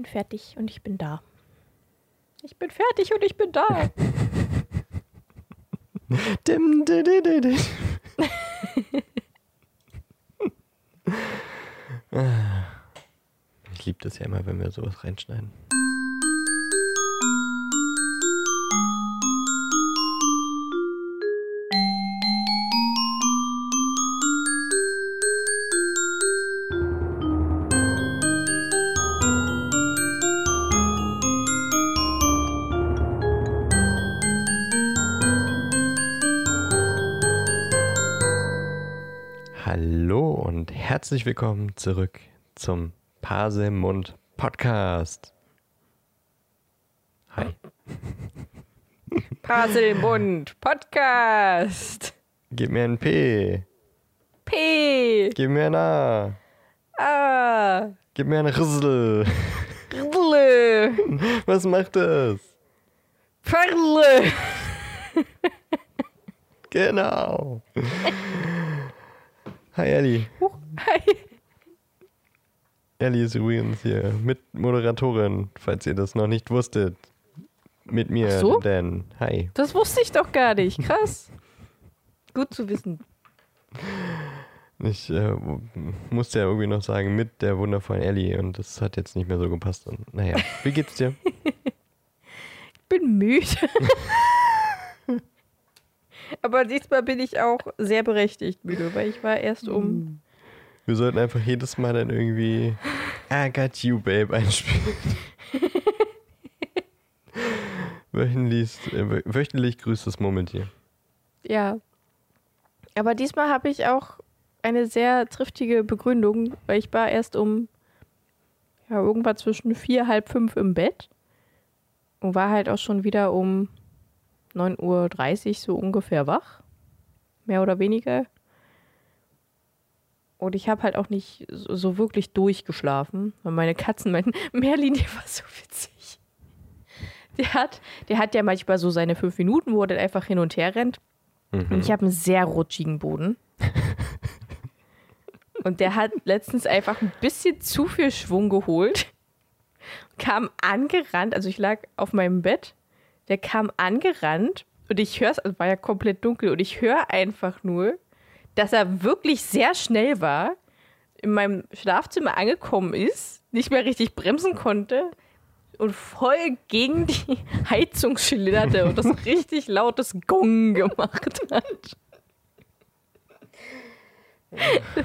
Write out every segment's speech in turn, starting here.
bin fertig und ich bin da. Ich bin fertig und ich bin da. Dim, di, di, di, di. Ah. Ich liebe das ja immer, wenn wir sowas reinschneiden. Herzlich willkommen zurück zum Pasemund Podcast. Hi. Paselmund Podcast. Gib mir ein P. P. Gib mir ein A. A. Gib mir ein Rissel. Rille. Was macht das? Perle. Genau. Hi Ellie. Huch, Hi. Ellie ist übrigens hier Mitmoderatorin, falls ihr das noch nicht wusstet. Mit mir, Ach so? Dan. Hi. Das wusste ich doch gar nicht. Krass. Gut zu wissen. Ich äh, musste ja irgendwie noch sagen, mit der wundervollen Ellie und das hat jetzt nicht mehr so gepasst. Und, naja, wie geht's dir? Ich bin müde. Aber diesmal bin ich auch sehr berechtigt müde, weil ich war erst um. Wir sollten einfach jedes Mal dann irgendwie I got you, babe einspielen. wöchentlich, äh, wö- wöchentlich grüßt das Murmeltier. Ja. Aber diesmal habe ich auch eine sehr triftige Begründung, weil ich war erst um ja, irgendwann zwischen vier, halb fünf im Bett und war halt auch schon wieder um 9.30 Uhr so ungefähr wach. Mehr oder weniger. Und ich habe halt auch nicht so, so wirklich durchgeschlafen, weil meine Katzen meinten, Merlin, die war so witzig. Der hat, der hat ja manchmal so seine fünf Minuten, wo er dann einfach hin und her rennt. Und ich habe einen sehr rutschigen Boden. Und der hat letztens einfach ein bisschen zu viel Schwung geholt. Kam angerannt, also ich lag auf meinem Bett. Der kam angerannt und ich höre es, also war ja komplett dunkel und ich höre einfach nur, dass er wirklich sehr schnell war, in meinem Schlafzimmer angekommen ist, nicht mehr richtig bremsen konnte und voll gegen die Heizung schlitterte und das richtig lautes Gong gemacht hat.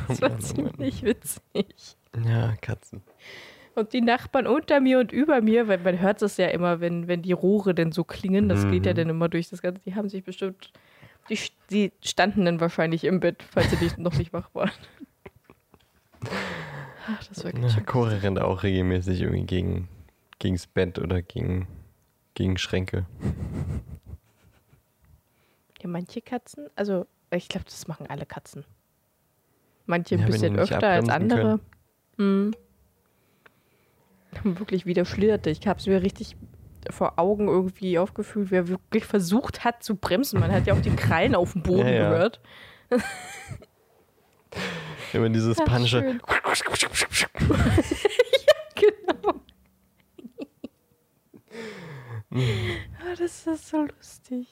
Das war ziemlich witzig. Ja, Katzen. Und die Nachbarn unter mir und über mir, weil man hört es ja immer, wenn, wenn die Rohre denn so klingen, das geht ja dann immer durch das Ganze, die haben sich bestimmt, die, die standen dann wahrscheinlich im Bett, falls sie nicht, noch nicht wach waren. Ach, das war schön. Cora rennt auch regelmäßig irgendwie gegen, gegens Bett oder gegen, gegen Schränke. Ja, manche Katzen, also ich glaube, das machen alle Katzen. Manche ein Ja, bisschen öfter als andere. Hm. Wirklich wieder schlitterte. Ich habe es mir richtig vor Augen irgendwie aufgefühlt, wer wirklich versucht hat zu bremsen. Man hat ja auch die Krallen auf dem Boden Ja, ja. gehört. Immer dieses Ach, panische. schön. Genau. Ah, das ist so lustig.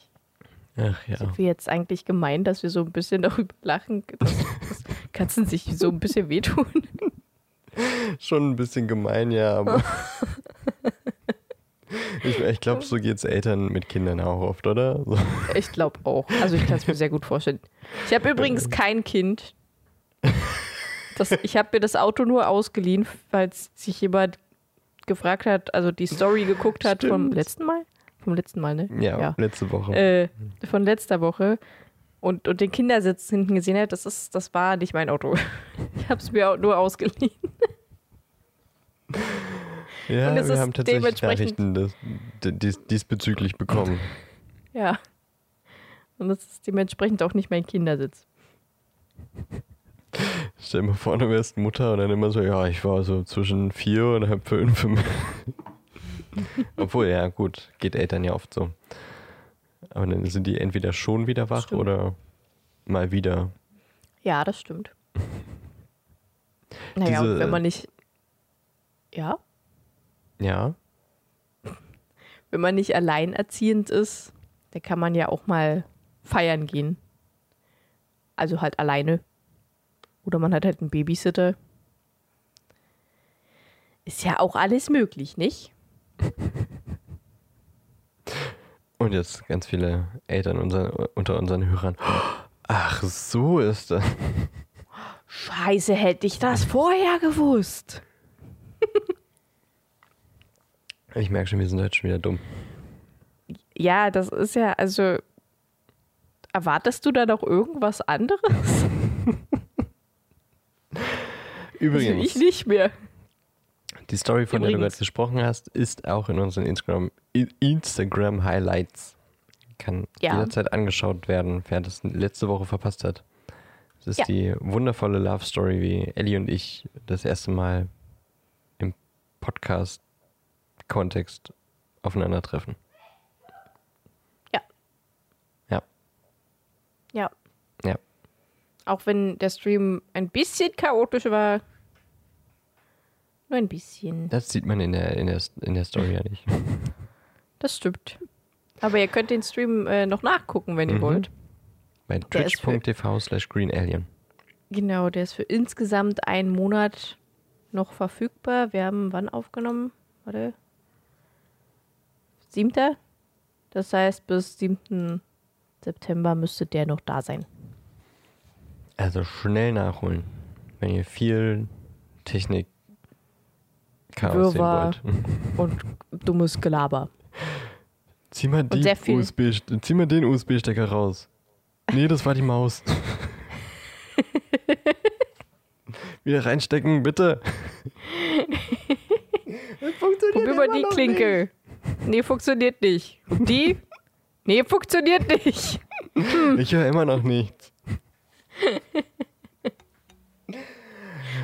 Ach ja. Sind wir jetzt eigentlich gemein, dass wir so ein bisschen darüber lachen, dass, dass Katzen sich so ein bisschen wehtun? Schon ein bisschen gemein, ja, aber. Ich ich glaube, so geht's Eltern mit Kindern auch oft, oder? So. Ich glaube auch. Also ich kann es mir sehr gut vorstellen. Ich habe übrigens kein Kind. Das, ich habe mir das Auto nur ausgeliehen, falls sich jemand gefragt hat, also die Story geguckt hat vom Stimmt. letzten Mal. Vom letzten Mal, ne? Ja, Ja. letzte Woche. Äh, von letzter Woche. Und, und den Kindersitz hinten gesehen hat, das, ist, das war nicht mein Auto. Ich habe es mir nur ausgeliehen. Ja, wir haben tatsächlich Nachrichten des, dies, diesbezüglich bekommen. Ja. Und das ist dementsprechend auch nicht mein Kindersitz. Stell dir mal vor, du wärst Mutter und dann immer so, ja, ich war so zwischen vier und halb fünf. Obwohl, ja, gut, geht Eltern ja oft so. Aber dann sind die entweder schon wieder wach Stimmt. oder mal wieder. Ja, das stimmt. Naja, Diese- wenn man nicht. Ja? Ja. Wenn man nicht alleinerziehend ist, dann kann man ja auch mal feiern gehen. Also halt alleine. Oder man hat halt einen Babysitter. Ist ja auch alles möglich, nicht? Und jetzt ganz viele Eltern unser, unter unseren Hörern. Ach, so ist das. Scheiße, hätte ich das vorher gewusst. Ich merke schon, wir sind heute schon wieder dumm. Ja, das ist ja, also. Erwartest du da noch irgendwas anderes? Also Übrigens, ich nicht mehr. die Story, von der du Übrigens. gerade gesprochen hast, ist auch in unseren Instagram, Instagram Highlights. Kann Ja. jederzeit angeschaut werden, wer das letzte Woche verpasst hat. Es ist Ja. die wundervolle Love Story, wie Ellie und ich das erste Mal im Podcast-Kontext aufeinandertreffen. Ja. Ja. Ja. Ja. Auch wenn der Stream ein bisschen chaotisch war. Nur ein bisschen. Das sieht man in der, in der, in der Story ja nicht. Das stimmt. Aber ihr könnt den Stream äh, noch nachgucken, wenn ihr Mhm. wollt. Bei twitch.tv slash greenalien. Genau, der ist für insgesamt einen Monat noch verfügbar. Wir haben wann aufgenommen? Warte. Siebter? Das heißt, bis 7. September müsste der noch da sein. Also schnell nachholen, wenn ihr viel Technik Chaos sehen wollt. Und dummes Gelaber. Zieh mal, die USB, zieh mal den USB-Stecker raus. Nee, das war die Maus. Wieder reinstecken, bitte. Funktioniert Probier mal die Klinke. Nee, funktioniert nicht. Die? Nee, funktioniert nicht. Ich höre immer noch nichts.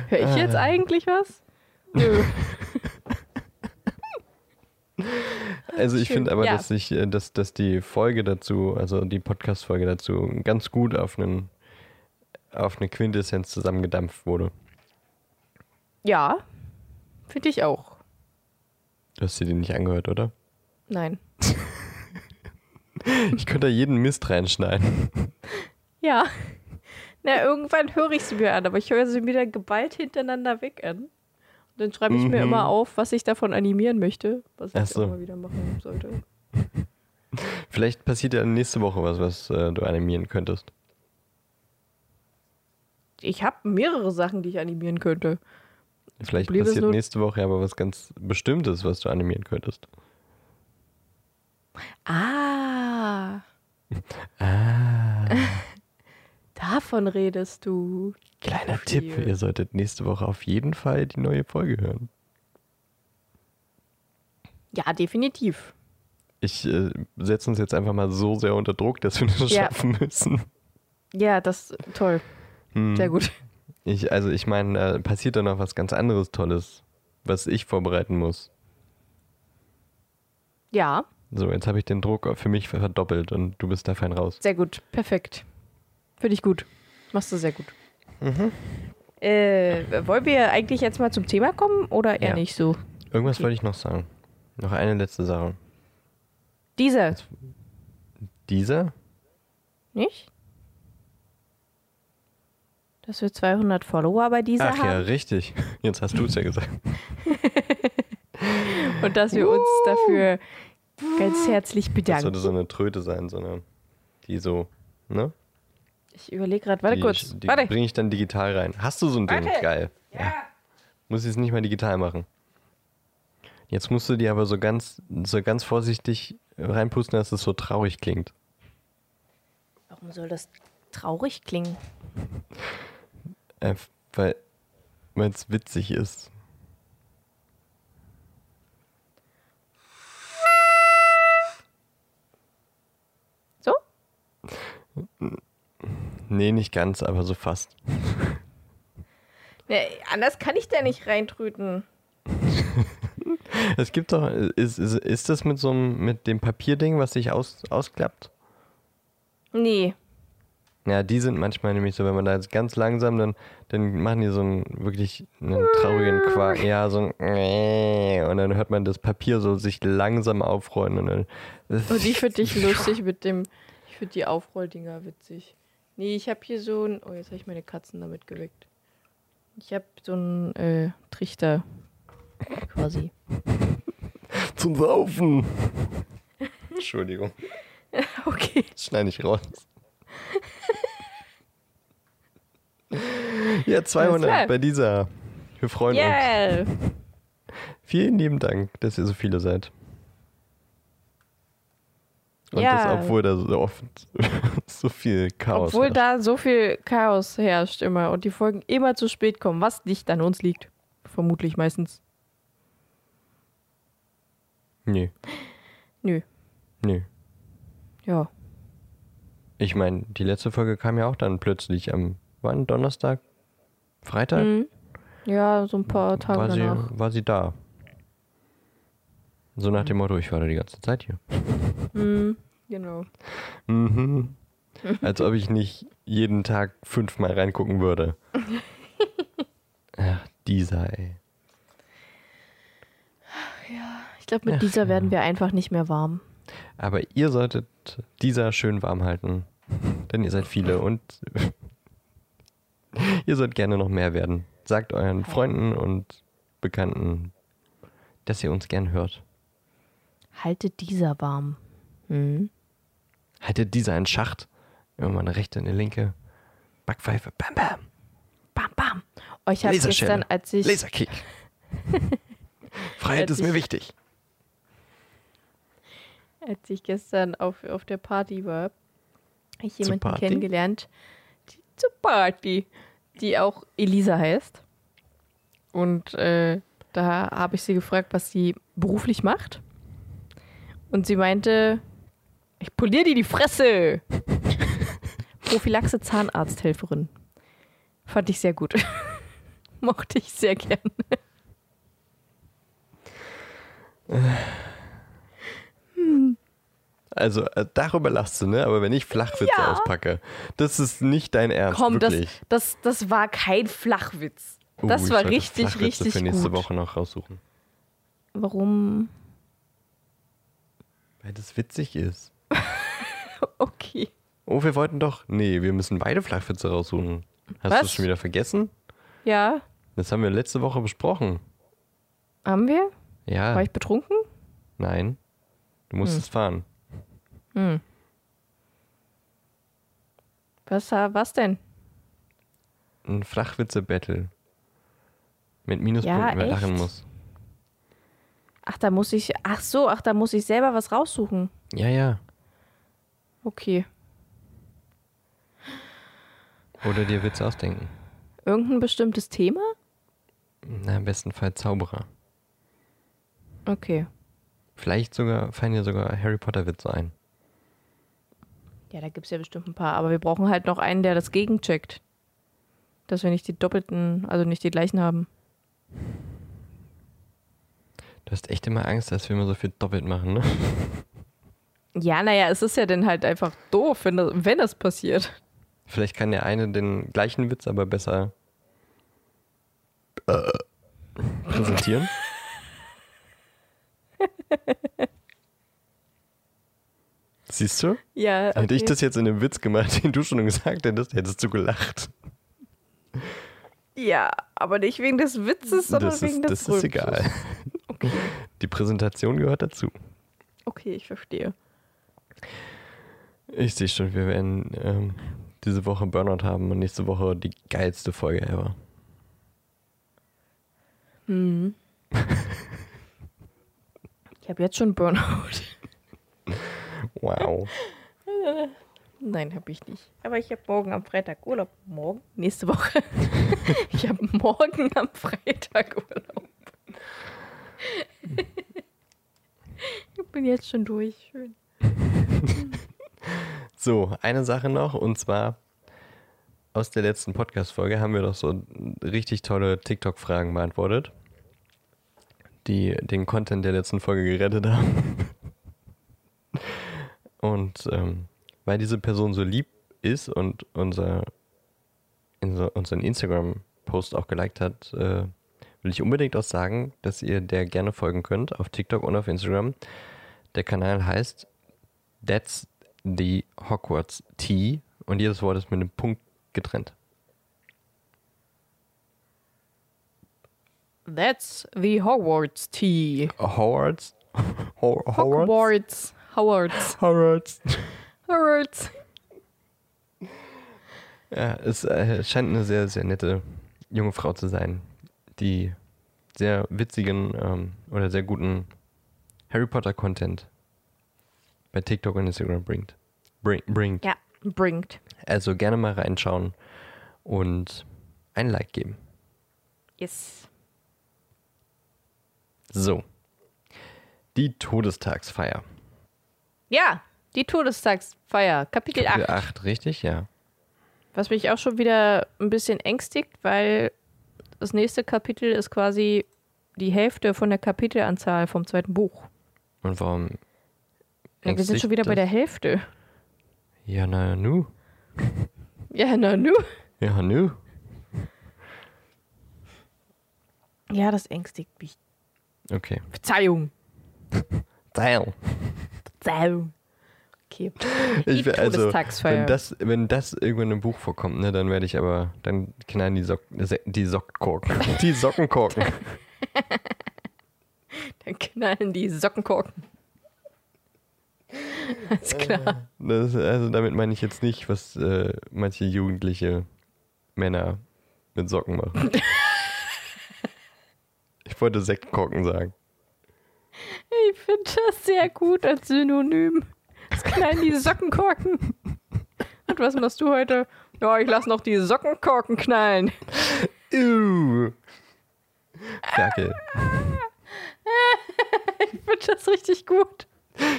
Hör ich jetzt Ah. eigentlich was? Nö. Also ich finde aber, ja. dass sich, äh, dass, dass die Folge dazu, also die Podcast-Folge dazu, ganz gut auf einen auf eine Quintessenz zusammengedampft wurde. Ja, finde ich auch. Du hast dir die nicht angehört, oder? Nein. Ich könnte da jeden Mist reinschneiden. Ja. Na, irgendwann höre ich sie mir an, aber ich höre sie wieder geballt hintereinander weg an. Und dann schreibe ich mir Mhm. immer auf, was ich davon animieren möchte, was ich so. mal wieder machen sollte. Vielleicht passiert ja nächste Woche was, was äh, du animieren könntest. Ich habe mehrere Sachen, die ich animieren könnte. Vielleicht Problem passiert nächste Woche aber was ganz Bestimmtes, was du animieren könntest. Ah, Ah. davon redest du. Kleiner Viel. Tipp, ihr solltet nächste Woche auf jeden Fall die neue Folge hören. Ja, definitiv. Ich äh, setze uns jetzt einfach mal so sehr unter Druck, dass wir das Ja. schaffen müssen. Ja, das toll. Hm. Sehr gut. Ich, also ich meine, da passiert dann noch was ganz anderes Tolles, was ich vorbereiten muss. Ja, So, jetzt habe ich den Druck für mich verdoppelt und du bist da fein raus. sehr gut. Perfekt. Finde ich gut. Machst du sehr gut. Mhm. Äh, wollen wir eigentlich jetzt mal zum Thema kommen oder eher Ja. nicht so? Irgendwas Okay. wollte ich noch sagen. Noch eine letzte Sache. Dieser, Dieser? nicht? Dass wir 200 Follower bei dieser Ach ja, haben richtig. Jetzt hast du es ja gesagt. und dass wir uns dafür ganz herzlich Das bedanken. sollte so eine Tröte sein, so eine, die so, ne? Ich überlege gerade, warte die, kurz. Die warte. bringe ich dann digital rein. Hast du so ein Ding? Warte. Geil. Ja. Muss ich es nicht mal digital machen. Jetzt musst du die aber so ganz, so ganz vorsichtig reinpusten, dass es so traurig klingt. Warum soll das traurig klingen? Äh, weil es witzig ist. Nee, nicht ganz, aber so fast. Nee, anders kann ich da nicht reintröten. Es gibt doch, ist, ist, ist das mit so einem, mit dem Papierding, was sich aus, ausklappt? Nee. Ja, die sind manchmal nämlich so, wenn man da jetzt ganz langsam, dann, dann machen die so einen wirklich einen traurigen Quark. Ja, so ein und dann hört man das Papier so sich langsam aufrollen und dann. Und die finde ich lustig mit dem. Finde die Aufrolldinger witzig. Nee, ich habe hier so ein. Oh, jetzt habe ich meine Katzen damit geweckt. Ich habe so einen äh, Trichter. Quasi. Zum Saufen! Entschuldigung. Okay. Das schneide ich raus. Ja, 200 klar. bei dieser. Wir freuen uns. Yeah! Vielen lieben Dank, dass ihr so viele seid. Und Ja. das, obwohl da so oft so viel Chaos Obwohl herrscht. da so viel Chaos herrscht immer und die Folgen immer zu spät kommen, was nicht an uns liegt. Vermutlich meistens. Nee, Nö. nee. Ja. Ich meine, die letzte Folge kam ja auch dann plötzlich am, wann? Donnerstag? Freitag? Mhm. Ja, so ein paar Tage war, sie, danach. war sie da. So nach dem Motto, ich war da die ganze Zeit hier. Mhm. Genau. Mhm. Als ob ich nicht jeden Tag fünfmal reingucken würde. Ach, dieser, ey. Ich glaube, mit Ach, dieser ja. werden wir einfach nicht mehr warm. Aber ihr solltet dieser schön warm halten. Denn ihr seid viele und ihr sollt gerne noch mehr werden. Sagt euren Freunden und Bekannten, dass ihr uns gern hört. Haltet dieser warm. Mhm. Haltet dieser in Schacht. Immer mal eine rechte, eine linke. Backpfeife. Bam, bam. Bam, bam. Oh, ich habe gestern, als ich. Laserkick. Freiheit ist mir ich- wichtig. Als ich gestern auf, auf der Party war, habe ich jemanden Party? kennengelernt, die, zur Party, die auch Elisa heißt. Und äh, da habe ich sie gefragt, was sie beruflich macht. Und sie meinte, ich poliere dir die Fresse. Prophylaxe Zahnarzthelferin. Fand ich sehr gut. Mochte ich sehr gern. Also äh, darüber lachst du, ne? Aber wenn ich Flachwitze Ja. auspacke, das ist nicht dein Ernst, Komm, das, wirklich. das, das war kein Flachwitz. Uh, Das ich war sollte richtig, Flachwitze richtig für nächste gut. Woche noch raussuchen. Warum? Weil das witzig ist. Okay. Oh, wir wollten doch. Nee, wir müssen beide Flachwitze raussuchen. Hast du es schon wieder vergessen? Ja, Das haben wir letzte Woche besprochen. haben wir? Ja. War ich betrunken? Nein. Du musstest fahren. Hm. Was, was denn? Ein Flachwitze-Battle. Mit Minuspunkten, Ja, wer lachen muss. Ach, da muss ich. Ach so, ach, da muss ich selber was raussuchen. Ja, ja. Okay. Oder dir Witze ausdenken. Irgendein bestimmtes Thema? Na, im besten Fall Zauberer. Okay. Vielleicht sogar, fallen dir sogar Harry Potter-Witze ein. Ja, da gibt es ja bestimmt ein paar. Aber wir brauchen halt noch einen, der das gegencheckt. Dass wir nicht die doppelten, also nicht die gleichen haben. Du hast echt immer Angst, dass wir immer so viel doppelt machen, ne? Ja, naja, es ist ja dann halt einfach doof, wenn das, wenn das passiert. Vielleicht kann der eine den gleichen Witz aber besser äh, präsentieren. Siehst du? Ja, Hätte ich okay. das jetzt in einem Witz gemacht, den du schon gesagt hättest, hättest du gelacht. Ja, aber nicht wegen des Witzes, sondern Das wegen ist, des das ist Rülpses. egal. Die Präsentation gehört dazu. Okay, ich verstehe. Ich sehe schon, wir werden ähm, diese Woche Burnout haben und nächste Woche die geilste Folge ever. Hm. ich habe jetzt schon Burnout. Wow. Nein, habe ich nicht. Aber ich habe morgen am Freitag Urlaub. Morgen? Nächste Woche. ich habe morgen am Freitag Urlaub. Ich bin jetzt schon durch. Schön. So, eine Sache noch und zwar aus der letzten Podcast-Folge haben wir doch so richtig tolle TikTok-Fragen beantwortet, die den Content der letzten Folge gerettet haben. Und ähm, weil diese Person so lieb ist und unser, unser, unseren Instagram-Post auch geliked hat, äh, will ich unbedingt auch sagen, dass ihr der gerne folgen könnt auf TikTok und auf Instagram. Der Kanal heißt That's the Hogwarts Tea und jedes Wort ist mit einem Punkt getrennt. That's the Hogwarts tea. Hogwarts? Ho Hogwarts. Hogwarts. Hogwarts. Hogwarts. Ja, es äh, scheint eine sehr, sehr nette junge Frau zu sein, die sehr witzigen ähm, oder sehr guten Harry Potter Content bei TikTok und Instagram bringt. Bring, bringt. Ja, bringt. Also gerne mal reinschauen und ein Like geben. Yes. So. Die Todestagsfeier. Ja, die Todestagsfeier, Kapitel, Kapitel 8. 8, richtig? Ja. Was mich auch schon wieder ein bisschen ängstigt, weil das nächste Kapitel ist quasi die Hälfte von der Kapitelanzahl vom zweiten Buch. Und warum? Ja, wir sind schon wieder bei der Hälfte. Ja, na nu. Ja, na nu. Ja, nu. Ja, das ängstigt mich. Okay. Verzeihung. Teil. Verzeihung. Okay. Ich, will- also, wenn das, wenn das irgendwann im Buch vorkommt, ne, dann werde ich aber, dann knallen die, Sock, die Sockkorken. Die Sockenkorken. Dann knallen die Sockenkorken. Alles klar. Das, also damit meine ich jetzt nicht, was äh, manche jugendliche Männer mit Socken machen. ich wollte Sektkorken sagen. Ich finde das sehr gut als Synonym. Das knallen die Sockenkorken. Und was machst du heute? Ja, ich lasse noch die Sockenkorken knallen. Ew. Ferkel. Ich finde das richtig gut.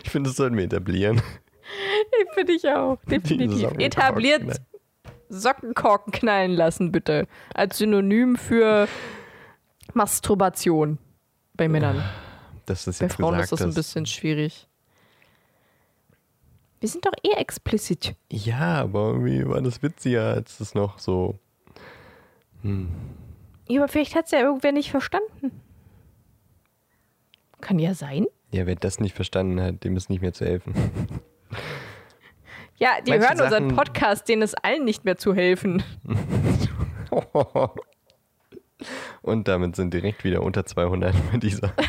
Ich finde, das sollten wir etablieren. Ich finde ich auch. Definitiv. Sockenkorken Etabliert. Sockenkorken knallen lassen, bitte. Als Synonym für Masturbation bei Männern. Das Bei jetzt Frauen gesagt ist das ein bisschen schwierig. Wir sind doch eh explizit. Ja, aber irgendwie war das witziger, als es noch so. Hm. Ja, aber vielleicht hat es ja irgendwer nicht verstanden. Kann ja sein. Ja, wer das nicht verstanden hat, dem ist nicht mehr zu helfen. Ja, die Manche hören unseren Sachen- Podcast, denen es allen nicht mehr zu helfen. Und damit sind direkt wieder unter 200 bei dieser.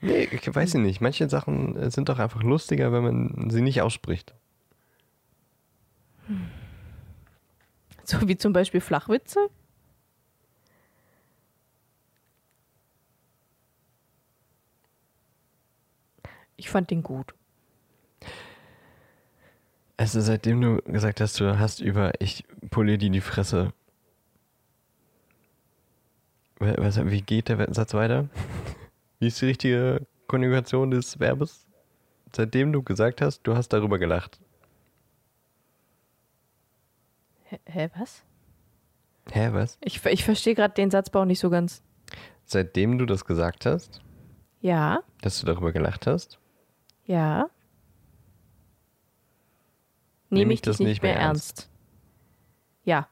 nee, ich weiß ich nicht. Manche Sachen äh, sind doch einfach lustiger, wenn man sie nicht ausspricht. So wie zum Beispiel Flachwitze. Ich fand den gut. Also seitdem du gesagt hast, du hast über ich poliere dir die Fresse. Wie geht der Satz weiter? Wie ist die richtige Konjugation des Verbes? Seitdem du gesagt hast, du hast darüber gelacht. Hä, hä was? Hä, was? Ich, ich verstehe gerade den Satzbau nicht so ganz. Seitdem du das gesagt hast, Ja, dass du darüber gelacht hast, ja. Nehme ich dich nicht mehr ernst. Ja,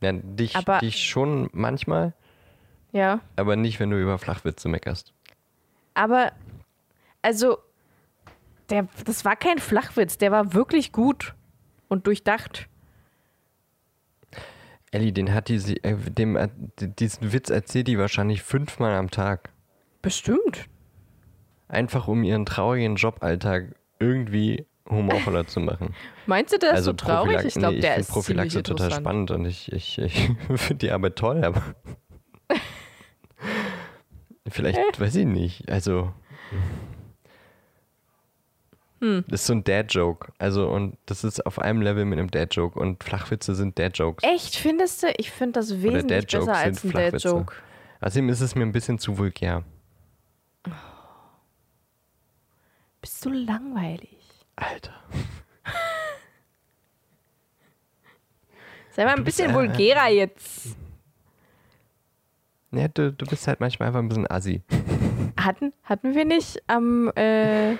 ja, dich, Aber- dich schon manchmal, ja. aber nicht, wenn du über Flachwitze meckerst. Aber, also, der, das war kein Flachwitz, der war wirklich gut und durchdacht. Ellie, den hat die, sie- äh, dem, äh, diesen Witz erzählt die wahrscheinlich fünfmal am Tag. Bestimmt. Einfach um ihren traurigen Joballtag irgendwie humorvoller zu machen. Meinst du, der also ist so traurig? Prophylax- Ich glaube, nee, der find ist Prophylaxe total spannend und ich, ich, ich finde die Arbeit toll, aber vielleicht, weiß ich nicht, also Hm. das ist so ein Dad-Joke. Also und das ist auf einem Level mit einem Dad-Joke und Flachwitze sind Dad-Jokes. Echt, findest du? Ich finde das wesentlich besser als ein. Dad-Joke. Außerdem ist es mir ein bisschen zu vulgär. Bist du langweilig? Alter. Sei mal ein bisschen vulgärer jetzt. Ja, du, du bist halt manchmal einfach ein bisschen assi. Hatten, hatten wir nicht am, äh,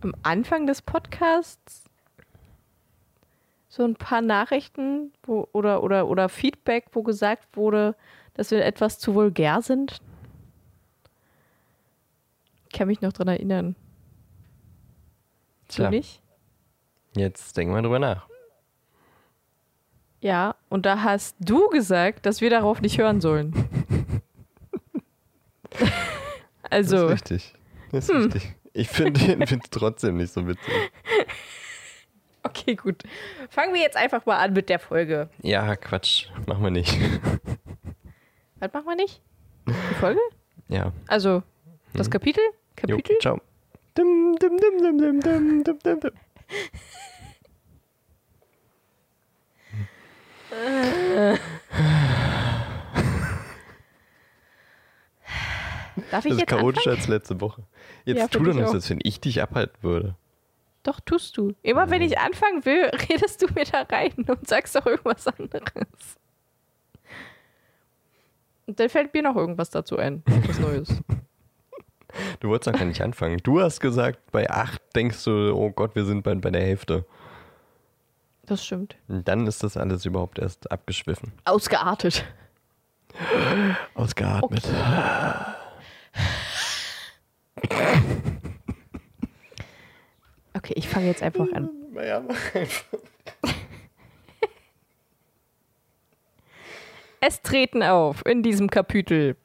am Anfang des Podcasts so ein paar Nachrichten wo, oder, oder, oder Feedback, wo gesagt wurde, dass wir etwas zu vulgär sind? Ich kann mich noch dran erinnern. Tja, Du nicht? jetzt denken wir drüber nach. Ja, und da hast du gesagt, dass wir darauf nicht hören sollen. Das also, ist richtig. Das ist richtig. Ich finde es trotzdem nicht so witzig. okay, gut. Fangen wir jetzt einfach mal an mit der Folge. Ja, Quatsch. Machen wir nicht. Was machen wir nicht? Die Folge? Ja. Also, das Kapitel? Jo, Kapitel? ciao. Dim, dim, dim, dim, dim, dim, dim, dim, Darf ich Das ist jetzt chaotischer anfangen? als letzte Woche. Jetzt Ja, tu doch ich nicht, auch. als wenn ich dich abhalten würde. Doch, tust du. Immer wenn ich anfangen will, redest du mir da rein und sagst doch irgendwas anderes. Und dann fällt mir noch irgendwas dazu ein. Was Neues. Du wolltest doch gar nicht anfangen. Du hast gesagt, bei 8 denkst du, oh Gott, wir sind bei, bei der Hälfte. Das stimmt. Und dann ist das alles überhaupt erst abgeschwiffen. Ausgeartet. Ausgeatmet. Okay, ich fange jetzt einfach an. Ja, mach einfach. Es treten auf in diesem Kapitel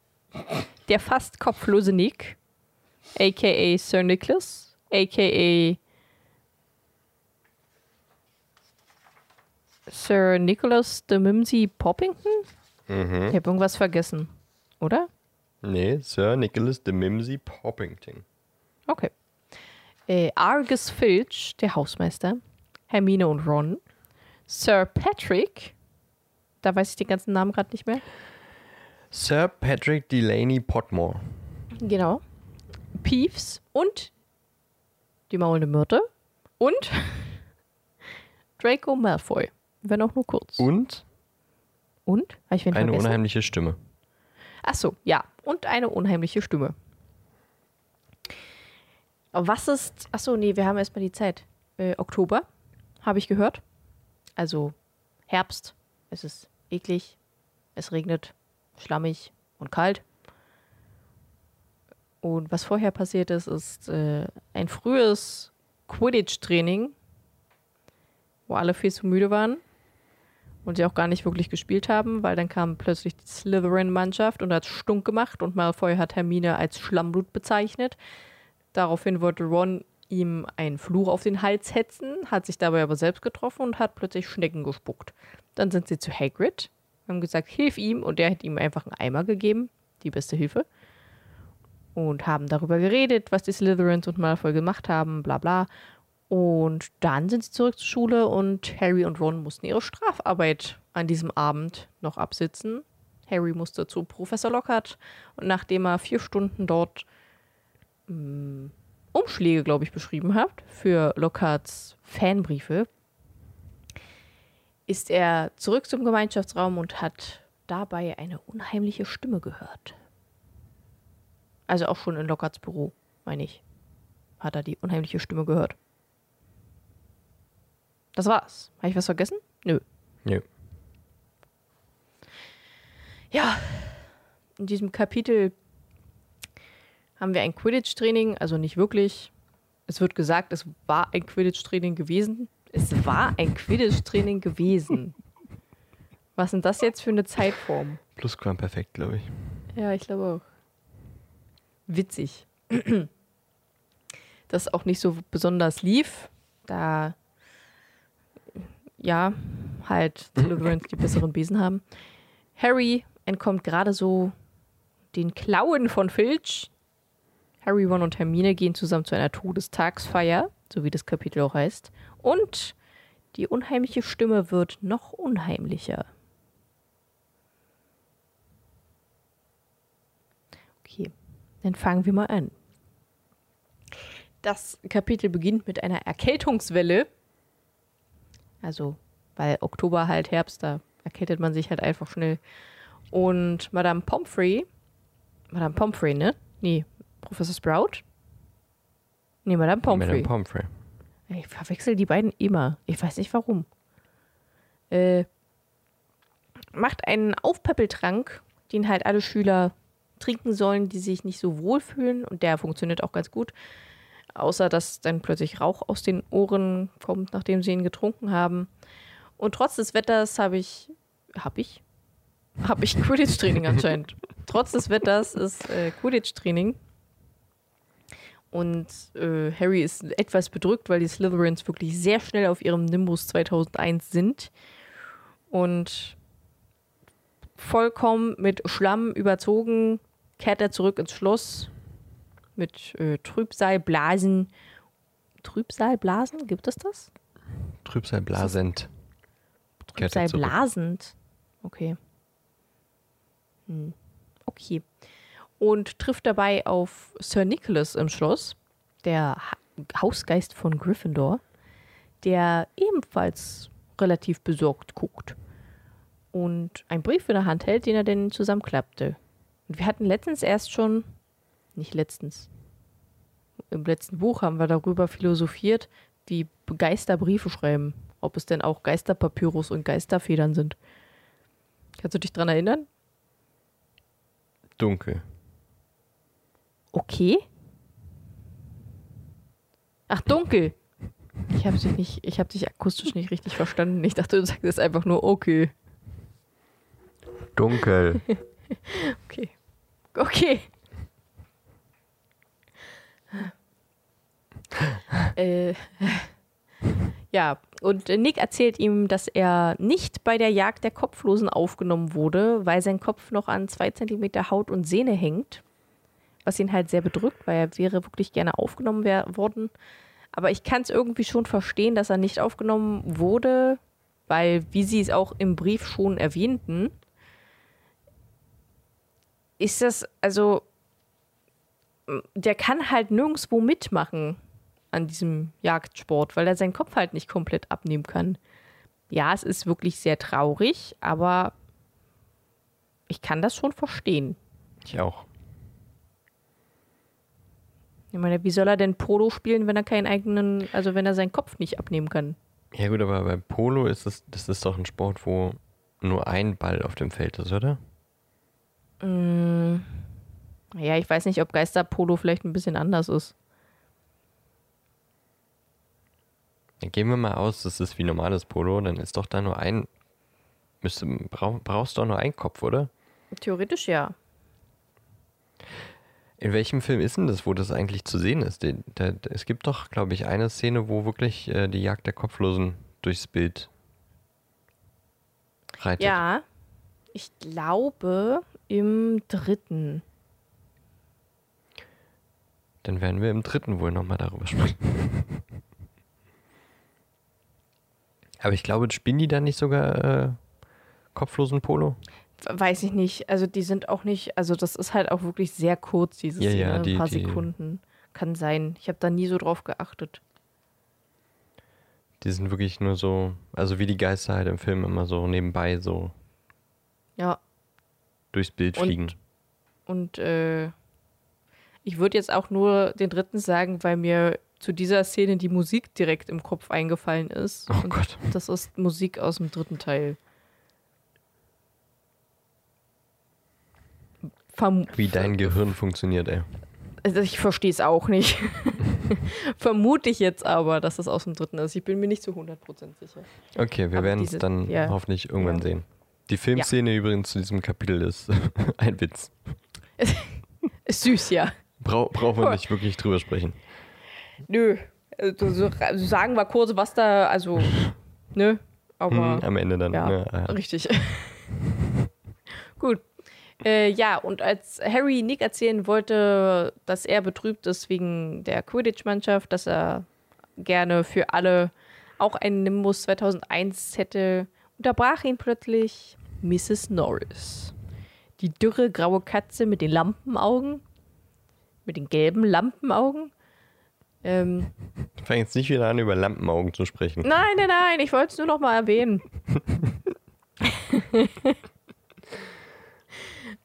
der fast kopflose Nick, aka Sir Nicholas, aka Sir Nicholas de Mimsy Poppington? Mhm. Ich habe irgendwas vergessen, oder? Nee, Sir Nicholas de Mimsy Poppington. Okay. Äh, Argus Filch, der Hausmeister, Hermine und Ron, Sir Patrick, da weiß ich den ganzen Namen gerade nicht mehr. Sir Patrick Delaney Potmore. Genau. Peeves und die maulende Myrte und Draco Malfoy. Wenn auch nur kurz. Und Und? Habe ich wen eine vergessen? unheimliche Stimme. Ach so, ja. Und eine unheimliche Stimme. Was ist. Ach so, nee, wir haben erstmal die Zeit. Äh, Oktober, habe ich gehört. Also Herbst. Es ist eklig. Es regnet, schlammig und kalt. Und was vorher passiert ist, ist äh, ein frühes Quidditch-Training, wo alle viel zu müde waren und sie auch gar nicht wirklich gespielt haben, weil dann kam plötzlich die Slytherin-Mannschaft und hat stunk gemacht und Malfoy hat Hermine als Schlammblut bezeichnet. Daraufhin wollte Ron ihm einen Fluch auf den Hals hetzen, hat sich dabei aber selbst getroffen und hat plötzlich Schnecken gespuckt. Dann sind sie zu Hagrid, haben gesagt, hilf ihm und der hat ihm einfach einen Eimer gegeben, die beste Hilfe. Und haben darüber geredet, was die Slytherins und Malfoy gemacht haben, bla bla. Und dann sind sie zurück zur Schule und Harry und Ron mussten ihre Strafarbeit an diesem Abend noch absitzen. Harry musste zu Professor Lockhart und nachdem er vier Stunden dort mh, Umschläge, glaube ich, beschrieben hat für Lockharts Fanbriefe, ist er zurück zum Gemeinschaftsraum und hat dabei eine unheimliche Stimme gehört. Also auch schon in Lockharts Büro, meine ich, hat er die unheimliche Stimme gehört. Das war's. Habe ich was vergessen? Nö. Nö. Ja, in diesem Kapitel haben wir ein Quidditch-Training, also nicht wirklich. Es wird gesagt, es war ein Quidditch-Training gewesen. Es war ein Quidditch-Training gewesen. Was sind das jetzt für eine Zeitform? Plusquamperfekt, glaube ich. Ja, ich glaube auch. Witzig. Das auch nicht so besonders lief, da ja, halt Slytherins die besseren Besen haben. Harry entkommt gerade so den Klauen von Filch. Harry, Ron und Hermine gehen zusammen zu einer Todestagsfeier, so wie das Kapitel auch heißt. Und die unheimliche Stimme wird noch unheimlicher. Okay, dann fangen wir mal an. Das Kapitel beginnt mit einer Erkältungswelle. Also, weil Oktober halt Herbst, da erkältet man sich halt einfach schnell. Und Madame Pomfrey, Madame Pomfrey, ne? Nee, Professor Sprout. Nee, Madame Pomfrey. Madame Pomfrey. Ich verwechsel die beiden immer. Ich weiß nicht warum. Äh, macht einen Aufpäppeltrank, den halt alle Schüler trinken sollen, die sich nicht so wohl fühlen. Und der funktioniert auch ganz gut. Außer, dass dann plötzlich Rauch aus den Ohren kommt, nachdem sie ihn getrunken haben. Und trotz des Wetters habe ich. Habe ich? Habe ich Quidditch-Training anscheinend. trotz des Wetters ist äh, Quidditch-Training. Und äh, Harry ist etwas bedrückt, weil die Slytherins wirklich sehr schnell auf ihrem Nimbus 2001 sind. Und vollkommen mit Schlamm überzogen kehrt er zurück ins Schloss mit äh, Trübsalblasen. Trübsalblasen? Gibt es das? Trübsal blasend. Kehrt zurück. Trübsalblasend. Okay. Hm. Okay. Und trifft dabei auf Sir Nicholas im Schloss, der ha Hausgeist von Gryffindor, der ebenfalls relativ besorgt guckt und einen Brief in der Hand hält, den er denn zusammenklappte. Und wir hatten letztens erst schon, nicht letztens, im letzten Buch haben wir darüber philosophiert, wie Geister Briefe schreiben. Ob es denn auch Geisterpapyrus und Geisterfedern sind. Kannst du dich dran erinnern? Dunkel. Okay. Ach, dunkel. Ich habe dich nicht, ich habe dich akustisch nicht richtig verstanden. Ich dachte, du sagst einfach nur okay. Dunkel. Okay. Okay. äh, ja, und Nick erzählt ihm, dass er nicht bei der Jagd der Kopflosen aufgenommen wurde, weil sein Kopf noch an zwei Zentimeter Haut und Sehne hängt. Was ihn halt sehr bedrückt, weil er wäre wirklich gerne aufgenommen worden. Aber ich kann es irgendwie schon verstehen, dass er nicht aufgenommen wurde, weil, wie sie es auch im Brief schon erwähnten, ist das, also, der kann halt nirgendwo mitmachen an diesem Jagdsport, weil er seinen Kopf halt nicht komplett abnehmen kann. Ja, es ist wirklich sehr traurig, aber ich kann das schon verstehen. Ich auch. Ich meine, wie soll er denn Polo spielen, wenn er keinen eigenen, also wenn er seinen Kopf nicht abnehmen kann? Ja gut, aber bei Polo ist es, das ist doch ein Sport, wo nur ein Ball auf dem Feld ist, oder? Mm, ja, ich weiß nicht, ob Geisterpolo vielleicht ein bisschen anders ist. Dann gehen wir mal aus, das ist wie normales Polo, dann ist doch da nur ein. Müsste, brauch, brauchst doch nur einen Kopf, oder? Theoretisch ja. In welchem Film ist denn das, wo das eigentlich zu sehen ist? Den, der, es gibt doch, glaube ich, eine Szene, wo wirklich äh, die Jagd der Kopflosen durchs Bild reitet. Ja, ich glaube im dritten. Dann werden wir im dritten wohl nochmal darüber sprechen. Aber ich glaube, spielen die dann nicht sogar äh, kopflosen Polo? Weiß ich nicht. Also die sind auch nicht, also das ist halt auch wirklich sehr kurz, diese Ja, Szene, ja, die- ein paar die- Sekunden. Kann sein. Ich habe da nie so drauf geachtet. Die sind wirklich nur so, also wie die Geister halt im Film immer so nebenbei so Ja, durchs Bild Und- fliegen. und äh, ich würde jetzt auch nur den dritten sagen, weil mir zu dieser Szene die Musik direkt im Kopf eingefallen ist. Oh und Gott. Das ist Musik aus dem dritten Teil. Verm Wie dein Gehirn funktioniert, ey. Also ich verstehe es auch nicht. Vermute ich jetzt aber, dass das aus dem dritten ist. Ich bin mir nicht zu 100% sicher. Okay, wir werden es dann ja. hoffentlich irgendwann Ja. sehen. Die Filmszene übrigens zu diesem Kapitel ist ein Witz. Ist süß, ja. Brau braucht man nicht wirklich drüber sprechen. Nö. Also, so, also sagen wir kurz, was da, also, ne? Aber. Hm, am Ende dann. Ja, ne? Ah, richtig. Gut. Äh, ja, und als Harry Nick erzählen wollte, dass er betrübt ist wegen der Quidditch-Mannschaft, dass er gerne für alle auch einen Nimbus 2001 hätte, unterbrach ihn plötzlich Mrs. Norris. Die dürre graue Katze mit den Lampenaugen, mit den gelben Lampenaugen. Ähm, Ich fange jetzt nicht wieder an, über Lampenaugen zu sprechen. Nein, nein, nein, ich wollte es nur noch mal erwähnen.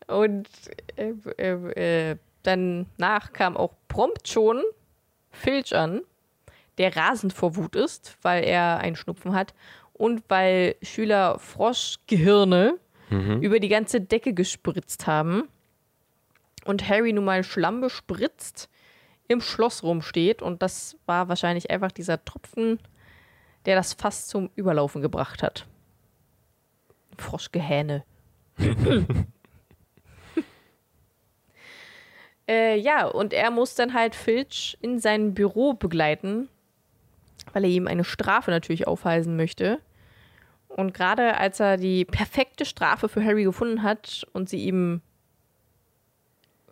Und äh, äh, äh, danach kam auch prompt schon Filch an, der rasend vor Wut ist, weil er einen Schnupfen hat und weil Schüler Froschgehirne Mhm. über die ganze Decke gespritzt haben und Harry nun mal Schlamm bespritzt im Schloss rumsteht und das war wahrscheinlich einfach dieser Tropfen, der das fast zum Überlaufen gebracht hat. Froschgehähne. äh, ja, und er muss dann halt Filch in sein Büro begleiten, weil er ihm eine Strafe natürlich aufhalsen möchte. Und gerade als er die perfekte Strafe für Harry gefunden hat und sie ihm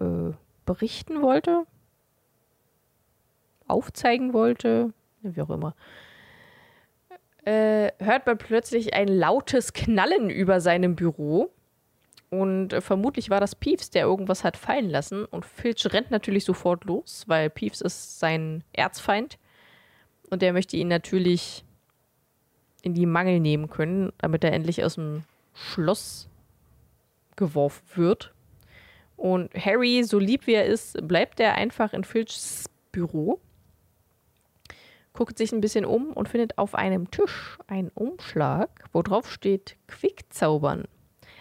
äh, berichten wollte, aufzeigen wollte, wie auch immer, äh, hört man plötzlich ein lautes Knallen über seinem Büro. Und äh, vermutlich war das Peeves, der irgendwas hat fallen lassen. Und Filch rennt natürlich sofort los, weil Peeves ist sein Erzfeind. Und der möchte ihn natürlich in die Mangel nehmen können, damit er endlich aus dem Schloss geworfen wird. Und Harry, so lieb wie er ist, bleibt er einfach in Filchs Büro, guckt sich ein bisschen um und findet auf einem Tisch einen Umschlag, wo drauf steht Quickzaubern.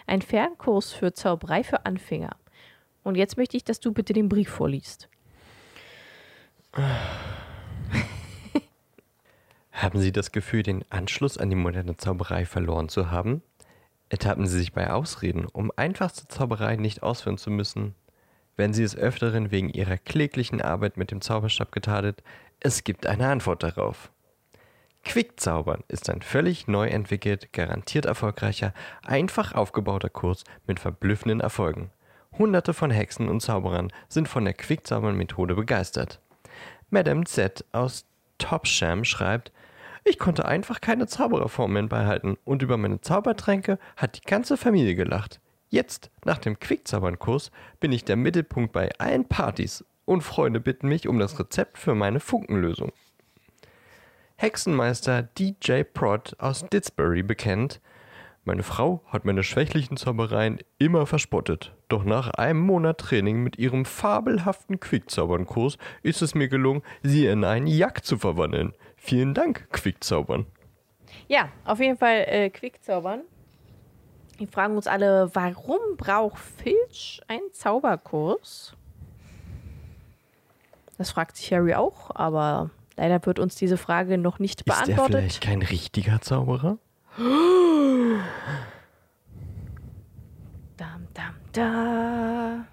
Ein Fernkurs für Zauberei für Anfänger. Und jetzt möchte ich, dass du bitte den Brief vorliest. Haben Sie das Gefühl, den Anschluss an die moderne Zauberei verloren zu haben? Ertappen Sie sich bei Ausreden, um einfachste Zauberei nicht ausführen zu müssen? Werden Sie des Öfteren wegen Ihrer kläglichen Arbeit mit dem Zauberstab getadelt? Es gibt eine Antwort darauf. Quickzaubern ist ein völlig neu entwickelt, garantiert erfolgreicher, einfach aufgebauter Kurs mit verblüffenden Erfolgen. Hunderte von Hexen und Zauberern sind von der Quickzaubern-Methode begeistert. Madame Z aus Topsham schreibt, ich konnte einfach keine Zaubererformeln beibehalten und über meine Zaubertränke hat die ganze Familie gelacht. Jetzt, nach dem Quickzaubern-Kurs, bin ich der Mittelpunkt bei allen Partys und Freunde bitten mich um das Rezept für meine Funkenlösung. Hexenmeister DJ Prod aus Didsbury bekennt, meine Frau hat meine schwächlichen Zaubereien immer verspottet. Doch nach einem Monat Training mit ihrem fabelhaften Quickzaubern-Kurs ist es mir gelungen, sie in einen Jack zu verwandeln. Vielen Dank, Quickzaubern. Ja, auf jeden Fall äh, Quickzaubern. Wir fragen uns alle, warum braucht Filch einen Zauberkurs? Das fragt sich Harry auch, aber leider wird uns diese Frage noch nicht Ist er beantwortet. vielleicht kein richtiger Zauberer? Dam, dam, da.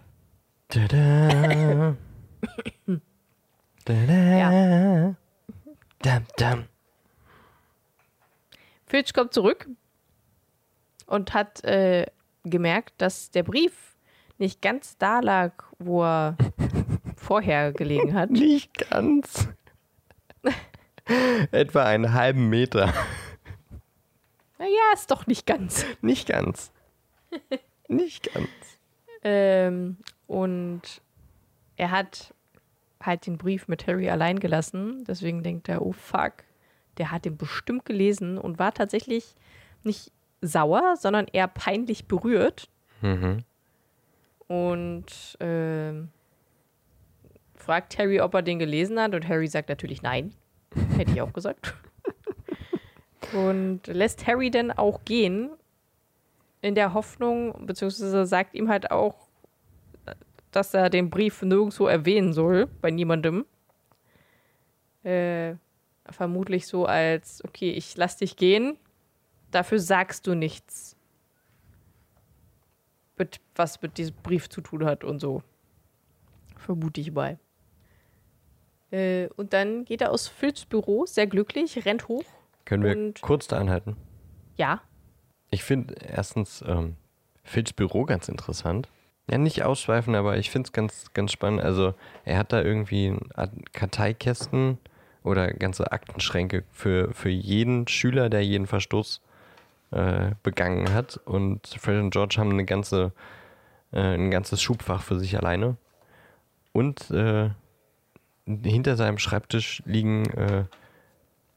Tada. Tada. Dam, dam. Filch kommt zurück und hat äh, gemerkt, dass der Brief nicht ganz da lag, wo er vorher gelegen hat. Nicht ganz. Etwa einen halben Meter. Naja, ist doch nicht ganz. Nicht ganz. Nicht ganz. Ähm, und er hat halt den Brief mit Harry allein gelassen. Deswegen denkt er, oh fuck, der hat den bestimmt gelesen und war tatsächlich nicht sauer, sondern eher peinlich berührt. Mhm. Und ähm, fragt Harry, ob er den gelesen hat. Und Harry sagt natürlich nein. Hätte ich auch gesagt. Und lässt Harry dann auch gehen, in der Hoffnung, beziehungsweise sagt ihm halt auch, dass er den Brief nirgendwo erwähnen soll, bei niemandem. Äh, vermutlich so als, okay, ich lass dich gehen, dafür sagst du nichts, mit, was mit diesem Brief zu tun hat und so. Vermute ich mal. Äh, und dann geht er aus Filchs Büro, sehr glücklich, rennt hoch. Können wir kurz da anhalten? Ja, Ich finde erstens ähm, Filchs Büro ganz interessant. Ja, nicht ausschweifen, aber ich finde es ganz, ganz spannend. Also, er hat da irgendwie Karteikästen oder ganze Aktenschränke für, für jeden Schüler, der jeden Verstoß äh, begangen hat. Und Fred und George haben eine ganze, äh, ein ganzes Schubfach für sich alleine. Und äh, hinter seinem Schreibtisch liegen äh,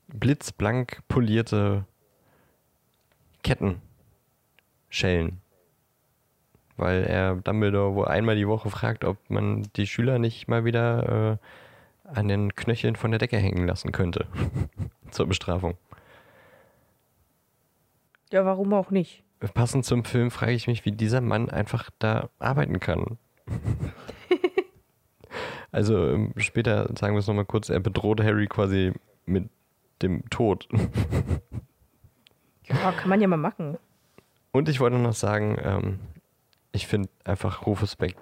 blitzblank polierte Kettenschellen. Weil er Dumbledore wohl einmal die Woche fragt, ob man die Schüler nicht mal wieder äh, an den Knöcheln von der Decke hängen lassen könnte. Zur Bestrafung. Ja, warum auch nicht? Passend zum Film frage ich mich, wie dieser Mann einfach da arbeiten kann. also ähm, später sagen wir es nochmal kurz, er bedroht Harry quasi mit dem Tod. Ja, kann man ja mal machen. Und ich wollte noch sagen, ähm, ich finde einfach Rufus Beck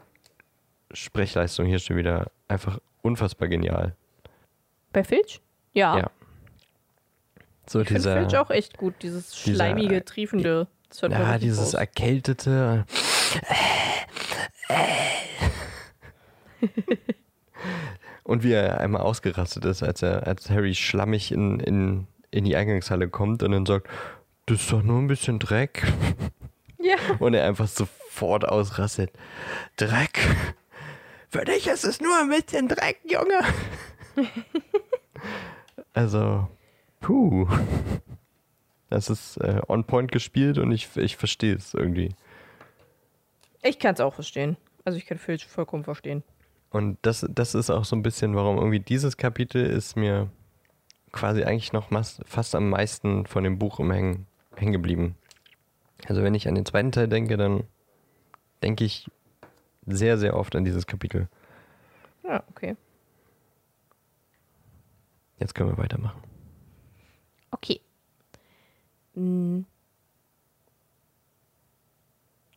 Sprechleistung hier schon wieder einfach unfassbar genial. Bei Filch? Ja. Ja. So ich finde dieser, Filch auch echt gut, dieses dieser- schleimige, triefende. Das hört ja, dieses raus. erkältete. Und wie er einmal ausgerastet ist, als er, als Harry schlammig in, in, in die Eingangshalle kommt und dann sagt, das ist doch nur ein bisschen Dreck. Ja. Und er einfach sofort ausrastet. Dreck? Für dich ist es nur ein bisschen Dreck, Junge. also, puh. Das ist äh, on point gespielt und ich, ich verstehe es irgendwie. Ich kann es auch verstehen. Also ich kann Filch vollkommen verstehen. Und das, das ist auch so ein bisschen, warum irgendwie dieses Kapitel ist mir quasi eigentlich noch fast am meisten von dem Buch im Hängen, hängen geblieben. Also wenn ich an den zweiten Teil denke, dann denke ich sehr, sehr oft an dieses Kapitel. Ja, okay. Jetzt können wir weitermachen. Okay. Mm.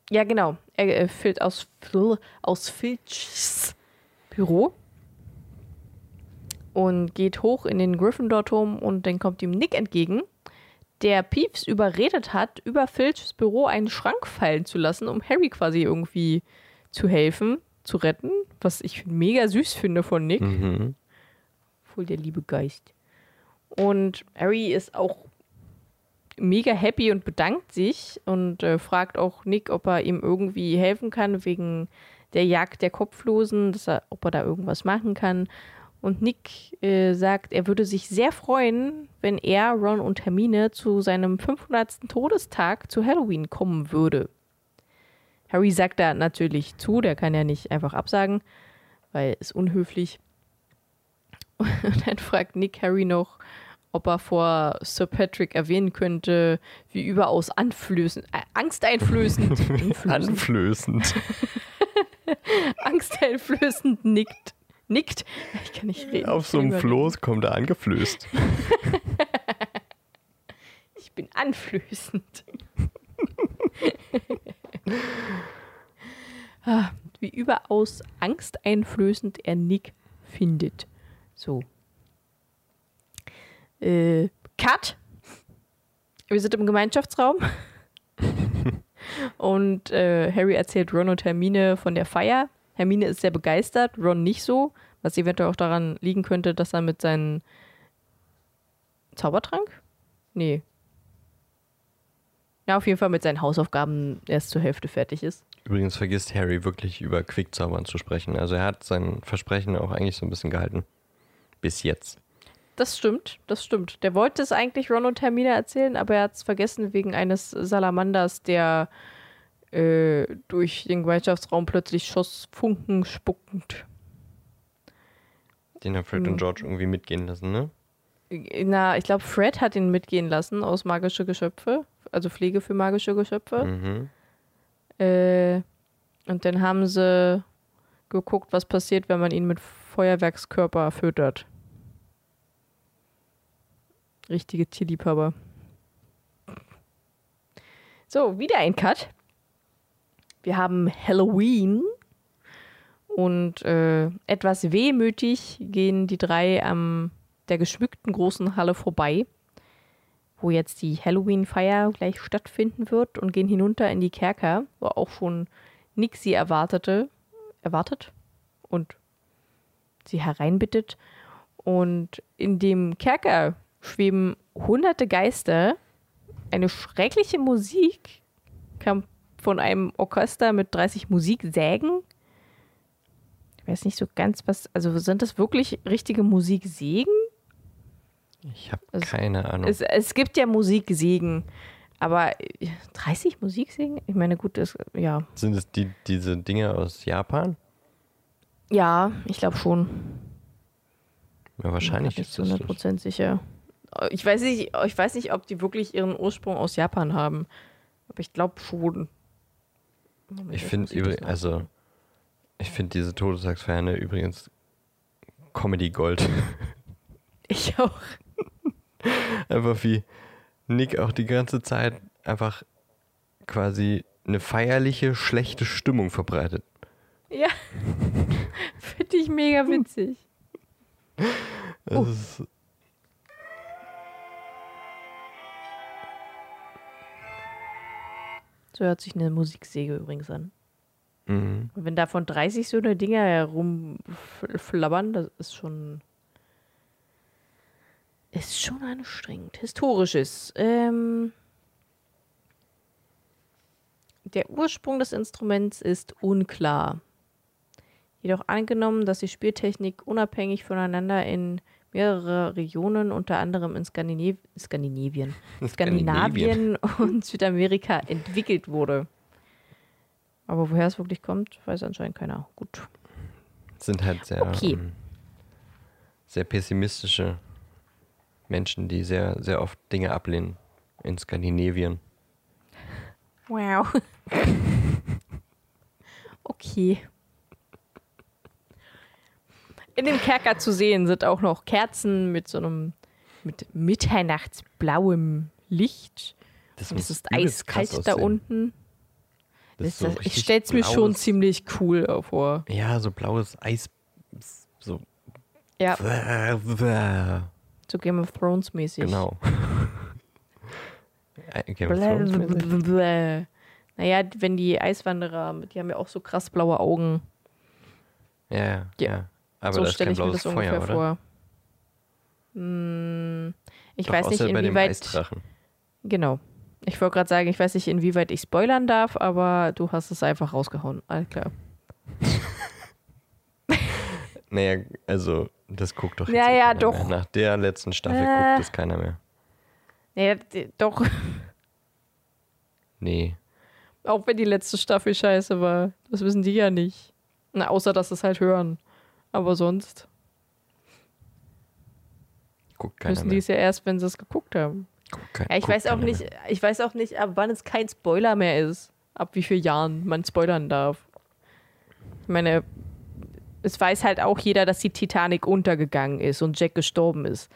Ja, genau. Er äh, fällt aus, aus Filchs Büro und geht hoch in den Gryffindor-Turm und dann kommt ihm Nick entgegen, der Peeves überredet hat, über Filchs Büro einen Schrank fallen zu lassen, um Harry quasi irgendwie zu helfen, zu retten, was ich mega süß finde von Nick. Mhm. Voll der liebe Geist. Und Harry ist auch mega happy und bedankt sich und äh, fragt auch Nick, ob er ihm irgendwie helfen kann wegen der Jagd der Kopflosen, dass er, ob er da irgendwas machen kann. Und Nick äh, sagt, er würde sich sehr freuen, wenn er, Ron und Hermine zu seinem 500. Todestag zu Halloween kommen würde. Harry sagt da natürlich zu, der kann ja nicht einfach absagen, weil es unhöflich. Und dann fragt Nick Harry noch, ob er vor Sir Patrick erwähnen könnte, wie überaus anflößend, äh, angsteinflößend, Anflößend. Angsteinflößend nickt. Nickt. Ich kann nicht reden. Auf so einem. Floß kommt er angeflößt. Ich bin anflößend. Ah, Wie überaus angsteinflößend er Nick findet. So. Äh, Cut. Wir sind im Gemeinschaftsraum. und äh, Harry erzählt Ron und Hermine von der Feier. Hermine ist sehr begeistert, Ron nicht so, was eventuell auch daran liegen könnte, dass er mit seinem Zaubertrank? Nee. Ja, auf jeden Fall mit seinen Hausaufgaben erst zur Hälfte fertig ist. Übrigens vergisst Harry wirklich über Quickzaubern zu sprechen. Also er hat sein Versprechen auch eigentlich so ein bisschen gehalten. Bis jetzt. Das stimmt, das stimmt. Der wollte es eigentlich Ron und Hermine erzählen, aber er hat es vergessen wegen eines Salamanders, der äh, durch den Gemeinschaftsraum plötzlich schoss, Funken spuckend. Den hat Fred Hm. und George irgendwie mitgehen lassen, ne? Na, ich glaube, Fred hat ihn mitgehen lassen aus magische Geschöpfe, also Pflege für magische Geschöpfe. Mhm. Äh, und dann haben sie geguckt, was passiert, wenn man ihn mit Feuerwerkskörper füttert. Richtige Tierliebhaber. So, wieder ein Cut. Wir haben Halloween. Und äh, etwas wehmütig gehen die drei am der geschmückten großen Halle vorbei, wo jetzt die Halloween-Feier gleich stattfinden wird und gehen hinunter in die Kerker, wo auch schon Nick sie erwartete, erwartet und sie hereinbittet. Und in dem Kerker schweben hunderte Geister. Eine schreckliche Musik kam von einem Orchester mit 30 Musiksägen. Ich weiß nicht so ganz, was. Also sind das wirklich richtige Musiksägen? Ich habe Es- keine Ahnung. Es, es gibt ja Musiksägen, aber äh, 30 Musiksägen? Ich meine, gut, das, ja. Sind es die, diese Dinge aus Japan? Ja, ich glaube schon. Ja, wahrscheinlich Bin ich ist zu das 100 das. Prozent sicher. Ich weiß, nicht, ich weiß nicht, ob die wirklich ihren Ursprung aus Japan haben. Aber ich glaube schon. Ich finde übrigens, also, ich finde diese Todestagsferne übrigens Comedy Gold. Ich auch. einfach wie Nick auch die ganze Zeit einfach quasi eine feierliche, schlechte Stimmung verbreitet. Ja. finde ich mega witzig. Das Oh. ist, So hört sich eine Musiksäge übrigens an. mhm. Und wenn davon 30 so eine Dinger herumflabbern, das ist schon. Ist schon anstrengend. Historisches. Ähm, der Ursprung des Instruments ist unklar. Jedoch angenommen, dass die Spieltechnik unabhängig voneinander in mehrere Regionen, unter anderem in Skandinav Skandinavien, Skandinavien und Südamerika entwickelt wurde. Aber woher es wirklich kommt, weiß anscheinend keiner. Gut. sind halt sehr, Okay. ähm, sehr pessimistische Menschen, die sehr, sehr oft Dinge ablehnen in Skandinavien. Wow. okay. In dem Kerker zu sehen sind auch noch Kerzen mit so einem mit mitternachtsblauem Licht. Das, muss ist eiskalt da aussehen. unten. Das Das so ich stelle es mir schon ziemlich cool vor. Ja, so blaues Eis. So. Ja, Genau. so Game of Thrones mäßig. Äh, Game of Thrones mäßig? Naja, wenn die Eiswanderer, die haben ja auch so krass blaue Augen. Ja, ja, Ja. Aber so stelle ich mir das Feuer, ungefähr oder? vor. Hm, ich Doch, weiß nicht, inwieweit. Genau. Ich wollte gerade sagen, ich weiß nicht, inwieweit ich spoilern darf, aber du hast es einfach rausgehauen. Alles klar. Naja, also, das guckt doch jetzt Ja, eh ja, doch. Mehr. Nach der letzten Staffel Äh. guckt das keiner mehr. Ja, doch, Nee. auch wenn die letzte Staffel scheiße war. Das wissen die ja nicht. Na, außer, dass sie es halt hören. Aber sonst Guckt keiner müssen die es ja erst, wenn sie es geguckt haben. Guckt kein- Ja, ich guckt weiß auch keiner nicht, Mehr. ich weiß auch nicht, ab wann es kein Spoiler mehr ist. Ab wie vielen Jahren man spoilern darf. Ich meine, es weiß halt auch jeder, dass die Titanic untergegangen ist und Jack gestorben ist.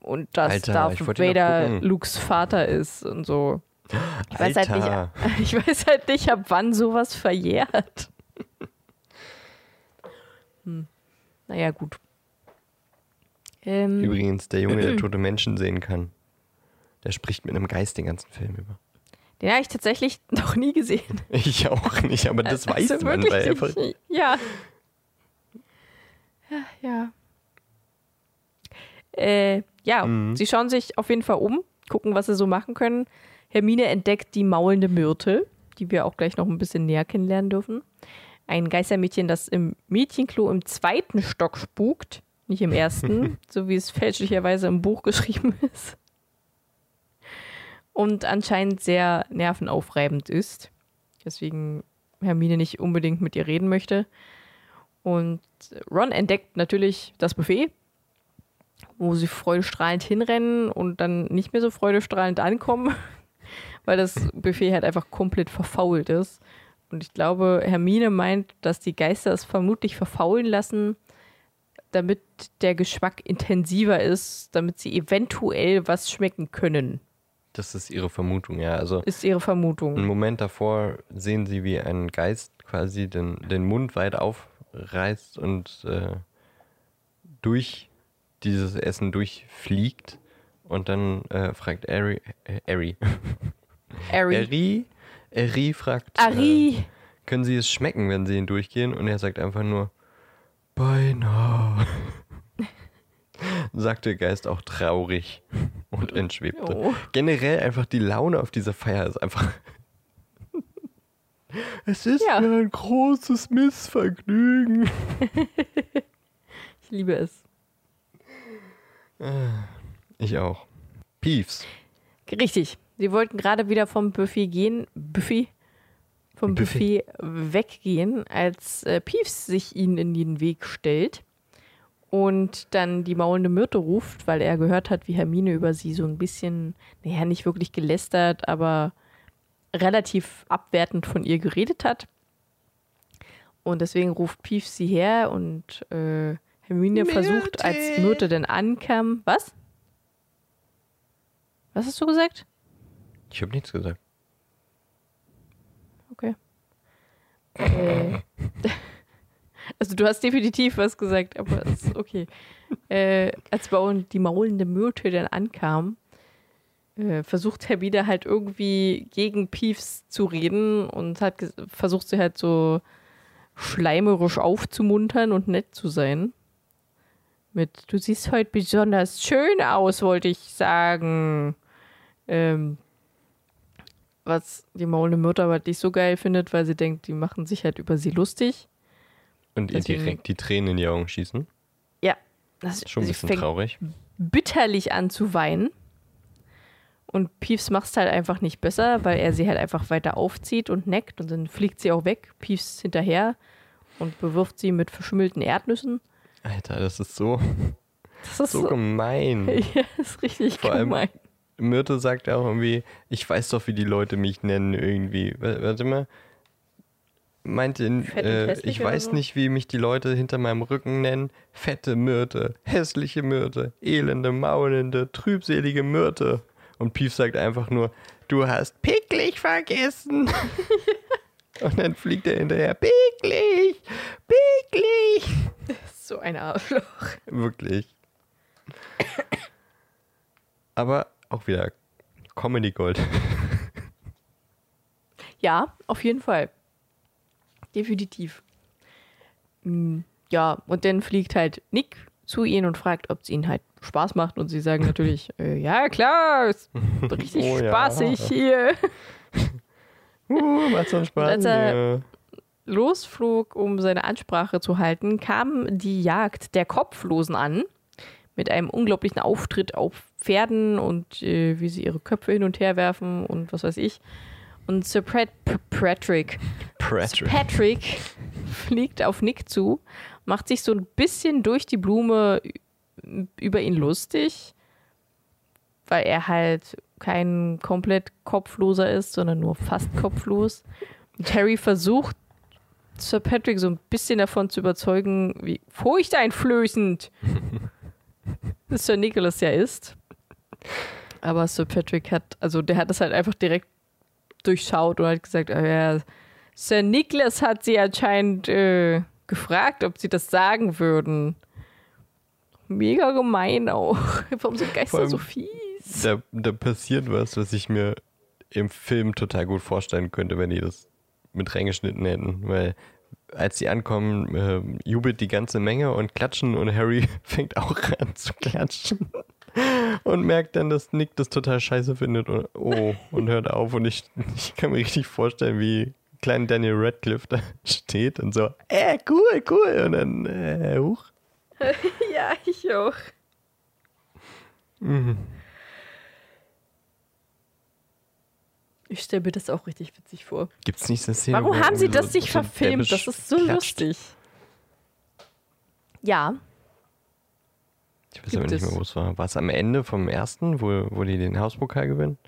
Und dass Alter, Darth Vader. Lukes Vater ist und so. Ich weiß, halt Alter. nicht, ich weiß halt nicht, ab wann sowas verjährt. Hm. Naja, gut. Ähm, Übrigens, der Junge, der tote Menschen sehen kann, der spricht mit einem Geist den ganzen Film über. den habe ich tatsächlich noch nie gesehen. Ich auch nicht, aber das weiß Also man, wirklich weil einfach. nicht. Ja. Ja, ja. Äh, ja, Mhm. sie schauen sich auf jeden Fall um, gucken, was sie so machen können. Hermine entdeckt die maulende Myrte, die wir auch gleich noch ein bisschen näher kennenlernen dürfen. Ein Geistermädchen, das im Mädchenklo im zweiten Stock spukt, nicht im ersten, so wie es fälschlicherweise im Buch geschrieben ist. Und anscheinend sehr nervenaufreibend ist. Deswegen Hermine nicht unbedingt mit ihr reden möchte. Und Ron entdeckt natürlich das Buffet, wo sie freudestrahlend hinrennen und dann nicht mehr so freudestrahlend ankommen, weil das Buffet halt einfach komplett verfault ist. Und ich glaube, Hermine meint, dass die Geister es vermutlich verfaulen lassen, damit der Geschmack intensiver ist, damit sie eventuell was schmecken können, Das ist ihre Vermutung, ja. Also ist ihre Vermutung. einen Moment davor sehen sie, wie ein Geist quasi den, den Mund weit aufreißt und äh, durch dieses Essen durchfliegt. Und dann äh, fragt Ari, äh, Ari, Ari. Ari, Ari fragt, Ari. Äh, können Sie es schmecken, wenn Sie ihn durchgehen? Und er sagt einfach nur, beinahe. sagt der Geist auch traurig und entschwebte. Oh. Generell einfach die Laune auf dieser Feier ist einfach. es ist Ja. mir ein großes Missvergnügen. Ich liebe es. Ich auch. Peeves. Richtig. Sie wollten gerade wieder vom Buffet gehen, Buffet, vom Buffet. Buffet weggehen, als äh, Peeves sich ihnen in den Weg stellt und dann die maulende Myrte ruft, weil er gehört hat, wie Hermine über sie so ein bisschen, naja, nicht wirklich gelästert, aber relativ abwertend von ihr geredet hat. Und deswegen ruft Pief sie her und äh, Hermine versucht, als Myrte denn ankam. Was? Was hast du gesagt? Ich habe nichts gesagt. Okay. Äh, also du hast definitiv was gesagt, aber es ist okay. äh, als Bauen die maulende Myrte dann ankam, äh, versucht Hermine halt irgendwie gegen Piefs zu reden und hat versucht sie halt so schleimerisch aufzumuntern und nett zu sein. Mit, du siehst heute besonders schön aus, wollte ich sagen. Ähm, was die maulende Myrte aber nicht so geil findet, weil sie denkt, die machen sich halt über sie lustig. Und ihr Deswegen- direkt die Tränen in die Augen schießen. Ja, das, Schon ein bisschen fängt traurig. bitterlich an zu weinen. Und Piefs macht es halt einfach nicht besser, weil er sie halt einfach weiter aufzieht und neckt und dann fliegt sie auch weg. Piefs hinterher und bewirft sie mit verschimmelten Erdnüssen. Alter, das ist so, Das ist so so, gemein. ja, das ist richtig Vor allem- gemein. Myrte sagt auch irgendwie, ich weiß doch, wie die Leute mich nennen irgendwie. Warte mal. Meinte, äh, ich weiß so? nicht, wie mich die Leute hinter meinem Rücken nennen. Fette Myrte, hässliche Myrte, elende, maulende, trübselige Myrte. Und Pief sagt einfach nur, du hast picklig vergessen. Und dann fliegt er hinterher, picklig, picklig. So ein Arschloch. Wirklich. Aber auch wieder Comedy Gold. Ja, auf jeden Fall. Definitiv. Mm, Ja, und dann fliegt halt Nick zu ihnen und fragt, ob es ihnen halt Spaß macht. Und sie sagen natürlich, äh, ja klar, ist richtig Oh ja. spaßig hier. Uh, macht so einen Spaß. als er- ja. losflog, um seine Ansprache zu halten, kam die Jagd der Kopflosen an. Mit einem unglaublichen Auftritt auf Pferden und äh, wie sie ihre Köpfe hin und her werfen und was weiß ich. Und Sir Pat Patrick, Patrick. Patrick fliegt auf Nick zu, macht sich so ein bisschen durch die Blume über ihn lustig, weil er halt kein komplett kopfloser ist, sondern nur fast kopflos. Und Harry versucht, Sir Patrick so ein bisschen davon zu überzeugen, wie furchteinflößend Sir Nicholas ja ist. Aber Sir Patrick hat, also der hat das halt einfach direkt durchschaut und hat gesagt, ah ja, Sir Nicholas hat sie anscheinend äh, gefragt, ob sie das sagen würden. Mega gemein auch. Warum sind Geister so fies? Da, da passiert was, was ich mir im Film total gut vorstellen könnte, wenn die das mit reingeschnitten hätten. Weil als sie ankommen, äh, jubelt die ganze Menge und klatschen und Harry fängt auch an zu klatschen. Und merkt dann, dass Nick das total scheiße findet und oh, und hört auf. Und ich, ich kann mir richtig vorstellen, wie klein Daniel Radcliffe da steht und so, äh, cool, cool. Und dann, äh, huch. Ja, ich auch. Ich stelle mir das auch richtig witzig vor. Gibt's nicht eine Szene? Warum haben sie das nicht verfilmt? Das ist so klatscht? lustig. Ja, Ich weiß aber nicht mehr, wo es war. War es am Ende vom ersten, wo, wo die den Hauspokal gewinnen?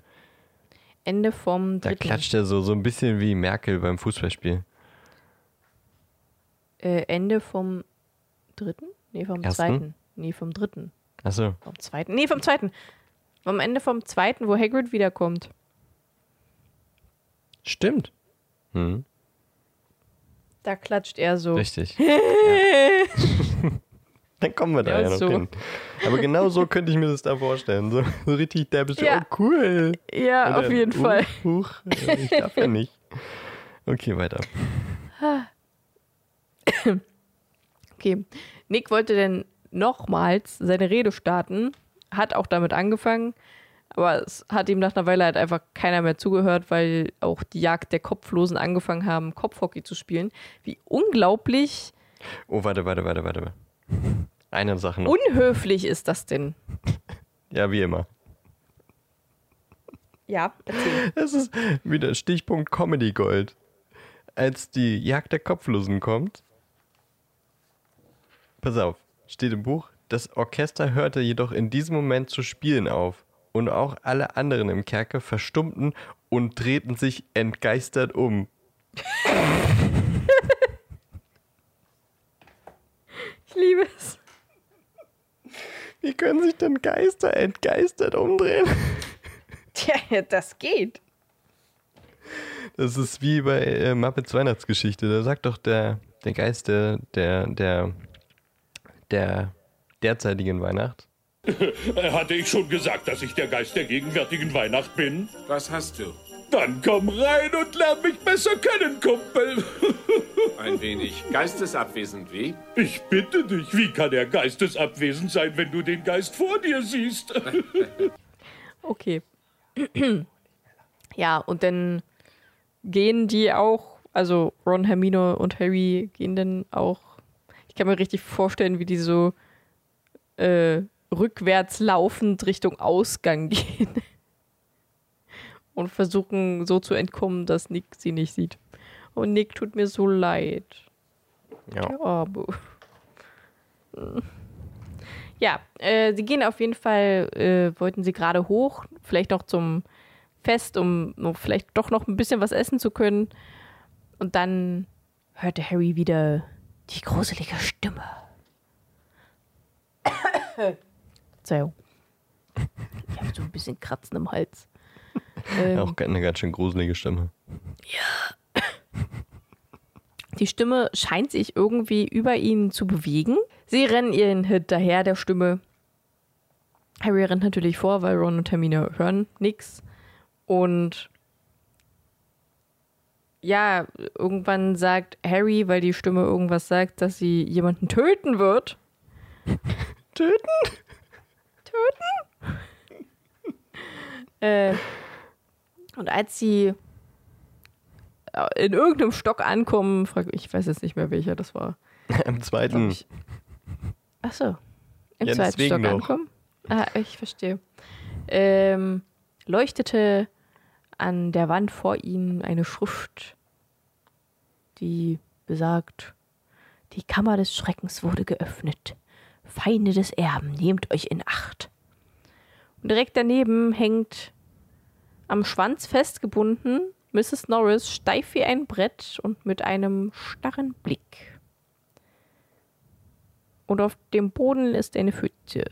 Ende vom Da dritten. klatscht er so, so ein bisschen wie Merkel beim Fußballspiel. Äh, Ende vom dritten? Nee, vom Ersten? zweiten. Nee, vom dritten. Achso, Vom zweiten. Nee, vom zweiten. Am Ende vom zweiten, wo Hagrid wiederkommt. stimmt. Hm, Da klatscht er so. richtig. ja. Dann kommen wir da Ja, ja, noch so. hin. Aber genau so könnte ich mir das da vorstellen. So, so richtig derbisch, Ja. oh cool. Ja, Und auf jeden uh, Fall. Huch, ich darf ja nicht. Okay, weiter. Okay. Nick wollte dann nochmals seine Rede starten, hat auch damit angefangen, aber es hat ihm nach einer Weile halt einfach keiner mehr zugehört, weil auch die Jagd der Kopflosen angefangen haben, Kopfhockey zu spielen. Wie unglaublich Oh, warte, warte, warte, warte. Eine Sache noch. unhöflich ist das denn? Ja, wie immer. Ja, erzähl. Das ist wieder Stichpunkt Comedy Gold. Als die Jagd der Kopflosen kommt. Pass auf. steht im Buch, das Orchester hörte jedoch in diesem Moment zu spielen auf und auch alle anderen im Kerker verstummten und drehten sich entgeistert um. Ich liebe es. Wie können sich denn Geister entgeistert umdrehen? Tja, das geht. Das ist wie bei äh, Muppets Weihnachtsgeschichte. Da sagt doch der, der Geist der, der, der, der derzeitigen Weihnacht. Hatte ich schon gesagt, dass ich der Geist der gegenwärtigen Weihnacht bin? Was hast du? Dann komm rein und lern mich besser kennen, Kumpel. Ein wenig geistesabwesend, wie? Ich bitte dich, wie kann er geistesabwesend sein, wenn du den Geist vor dir siehst? Okay. ja, und dann gehen die auch, also Ron, Hermine und Harry gehen dann auch. Ich kann mir richtig vorstellen, wie die so äh, rückwärts laufend Richtung Ausgang gehen. Und versuchen so zu entkommen, dass Nick sie nicht sieht. Und Nick tut mir so leid. Ja. Der Arme. Ja, äh, sie gehen auf jeden Fall, äh, wollten sie gerade hoch, vielleicht noch zum Fest, um, um vielleicht doch noch ein bisschen was essen zu können. Und dann hörte Harry wieder die gruselige Stimme. Verzeihung. Ich habe so ein bisschen Kratzen im Hals. Ähm, Auch eine ganz schön gruselige Stimme. Die Stimme scheint sich irgendwie über ihn zu bewegen. Sie rennen ihnen hinterher, der Stimme. Harry rennt natürlich vor, weil Ron und Hermine hören nichts. Und ja, irgendwann sagt Harry, weil die Stimme irgendwas sagt, dass sie jemanden töten wird. Töten? Töten? äh, und als sie äh, in irgendeinem Stock ankommen, frag, ich weiß jetzt nicht mehr welcher das war. Glaub zweiten. ich. Ach so. Im Ja, zweiten Stock noch. ankommen? Ah, ich verstehe. Ähm, leuchtete an der Wand vor ihnen eine Schrift, die besagt, die Kammer des Schreckens wurde geöffnet. Feinde des Erben, nehmt euch in Acht. Und direkt daneben hängt am Schwanz festgebunden Mrs. Norris steif wie ein Brett und mit einem starren Blick. Und auf dem Boden ist eine Pfütze.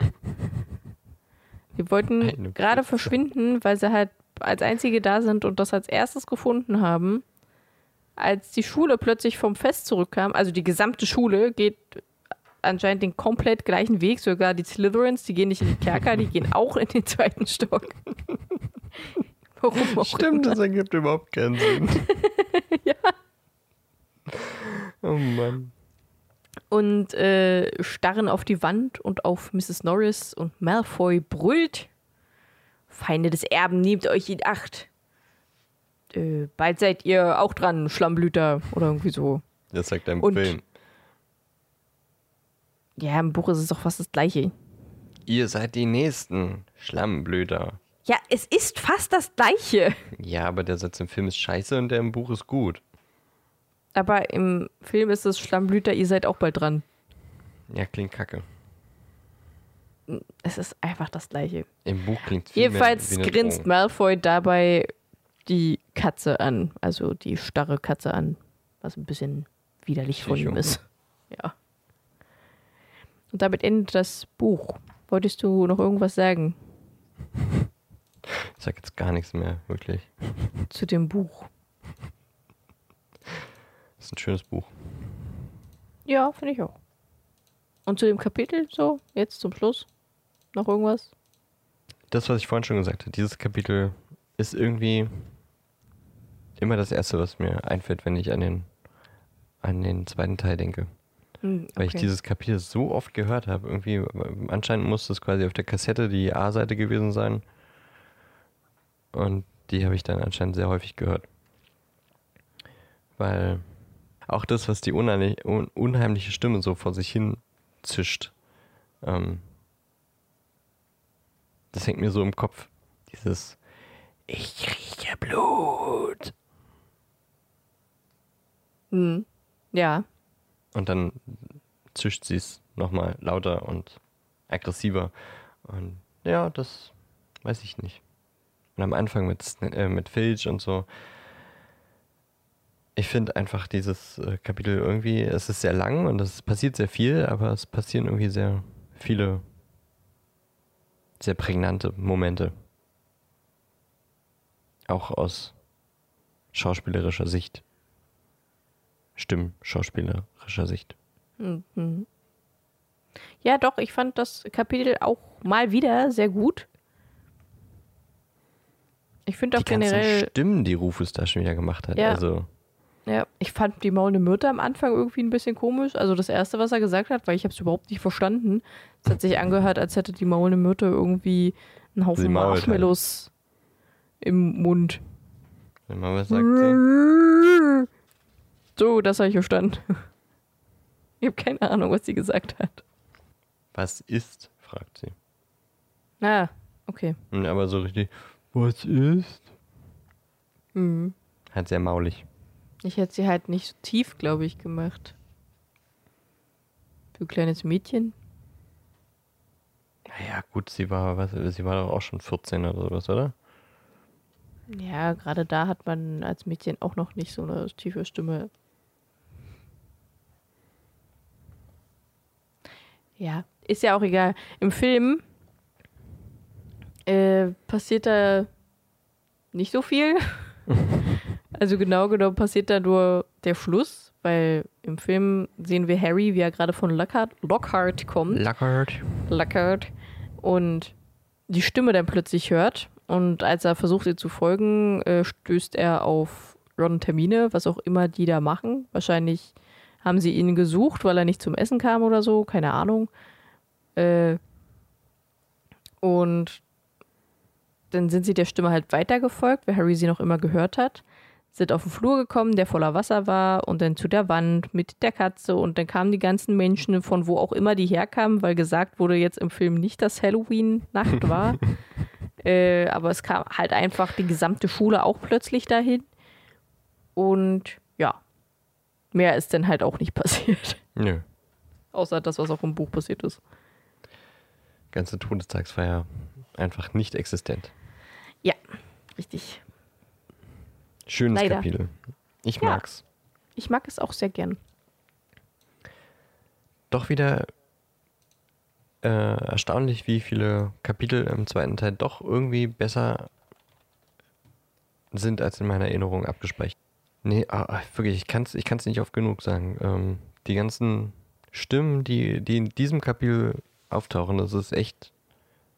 Sie wollten gerade verschwinden, weil sie halt als einzige da sind und das als erstes gefunden haben. Als die Schule plötzlich vom Fest zurückkam, also die gesamte Schule geht anscheinend den komplett gleichen Weg, sogar die Slytherins, die gehen nicht in die Kerker, die gehen auch in den zweiten Stock. Warum auch Stimmt, immer. das ergibt überhaupt keinen Sinn. Ja. Oh Mann. und äh, starren auf die Wand und auf Mrs. Norris und Malfoy brüllt. Feinde des Erben, nehmt euch in Acht. Äh, bald seid ihr auch dran, Schlammblüter oder irgendwie so. Das sagt er im Und- Film. Ja, im Buch ist es doch fast das gleiche. Ihr seid die Nächsten, Schlammblöder. Ja, es ist fast das gleiche. Ja, aber der Satz im Film ist scheiße und der im Buch ist gut. Aber im Film ist es Schlammblüter, ihr seid auch bald dran. Ja, klingt kacke. Es ist einfach das gleiche. Im Buch klingt viel Jedenfalls mehr wie grinst. Malfoy dabei die Katze an, also die starre Katze an, was ein bisschen widerlich von ihm ist. Ja. Und damit endet das Buch. Wolltest du noch irgendwas sagen Ich sag jetzt gar nichts mehr, wirklich. zu dem Buch? Das ist ein schönes Buch. Ja, finde ich auch. Und zu dem Kapitel so, jetzt zum Schluss? Noch irgendwas? Das, was ich vorhin schon gesagt habe, dieses Kapitel ist irgendwie immer das Erste, was mir einfällt, wenn ich an den, an den zweiten Teil denke. Hm, Weil ich okay. dieses Kapitel so oft gehört habe. Irgendwie, anscheinend muss das quasi auf der Kassette die A-Seite gewesen sein. Und die habe ich dann anscheinend sehr häufig gehört. Weil auch das, was die unheimlich, un, unheimliche Stimme so vor sich hin zischt, ähm, das hängt mir so im Kopf. Dieses Ich rieche Blut. Hm. Ja. Und dann zischt sie es nochmal lauter und aggressiver. Und ja, das weiß ich nicht. Und am Anfang mit, äh, mit Filch und so. Ich finde einfach dieses äh, Kapitel irgendwie, es ist sehr lang und es passiert sehr viel, aber es passieren irgendwie sehr viele sehr prägnante Momente. Auch aus schauspielerischer Sicht. Stimmschauspielerischer Sicht. Mhm. Ja, doch, ich fand das Kapitel auch mal wieder sehr gut. Ich finde auch Die generell, Stimmen, die Rufus da schon wieder gemacht hat. Ja. Also, ja, ich fand die maulende Myrte am Anfang irgendwie ein bisschen komisch. Also das Erste, was er gesagt hat, weil ich habe es überhaupt nicht verstanden. Es hat sich angehört, als hätte die maulende Myrte irgendwie einen Haufen halt. Marshmallows im Mund. wenn man was sagt. So, das habe ich verstanden. Ich habe keine Ahnung, was sie gesagt hat. Was ist? fragt sie. Ah, okay. Und Aber so richtig, was ist? Mhm. Halt sehr maulig. Ich hätte sie halt nicht so tief, glaube ich, gemacht. Für ein kleines Mädchen. Naja, gut, sie war, was, sie war doch auch schon 14 oder sowas, oder? Ja, gerade da hat man als Mädchen auch noch nicht so eine tiefe Stimme. Ja, ist ja auch egal. Im Film äh, passiert da nicht so viel. also genau genommen passiert da nur der Schluss, weil im Film sehen wir Harry, wie er gerade von Lockhart, Lockhart kommt. Lockhart. Lockhart und die Stimme dann plötzlich hört. Und als er versucht, ihr zu folgen, äh, stößt er auf Ron Termine, was auch immer die da machen. Wahrscheinlich haben sie ihn gesucht, weil er nicht zum Essen kam oder so, keine Ahnung. Äh, und dann sind sie der Stimme halt weitergefolgt, weil Harry sie noch immer gehört hat. Sind auf den Flur gekommen, der voller Wasser war, und dann zu der Wand mit der Katze. Und dann kamen die ganzen Menschen, von wo auch immer die herkamen, weil gesagt wurde jetzt im Film nicht, dass Halloween-Nacht war. äh, aber es kam halt einfach die gesamte Schule auch plötzlich dahin. Und ja, mehr ist dann halt auch nicht passiert. Nö. Außer das, was auch im Buch passiert ist. Ganze Todestagsfeier einfach nicht existent. Ja, richtig. Schönes Leider. Kapitel. Ich Ja. mag's. Ich mag es auch sehr gern. Doch wieder äh, erstaunlich, wie viele Kapitel im zweiten Teil doch irgendwie besser sind als in meiner Erinnerung abgespeichert. Nee, ah, ah, wirklich, ich kann es ich kann's nicht oft genug sagen. Ähm, die ganzen Stimmen, die, die in diesem Kapitel auftauchen, das ist echt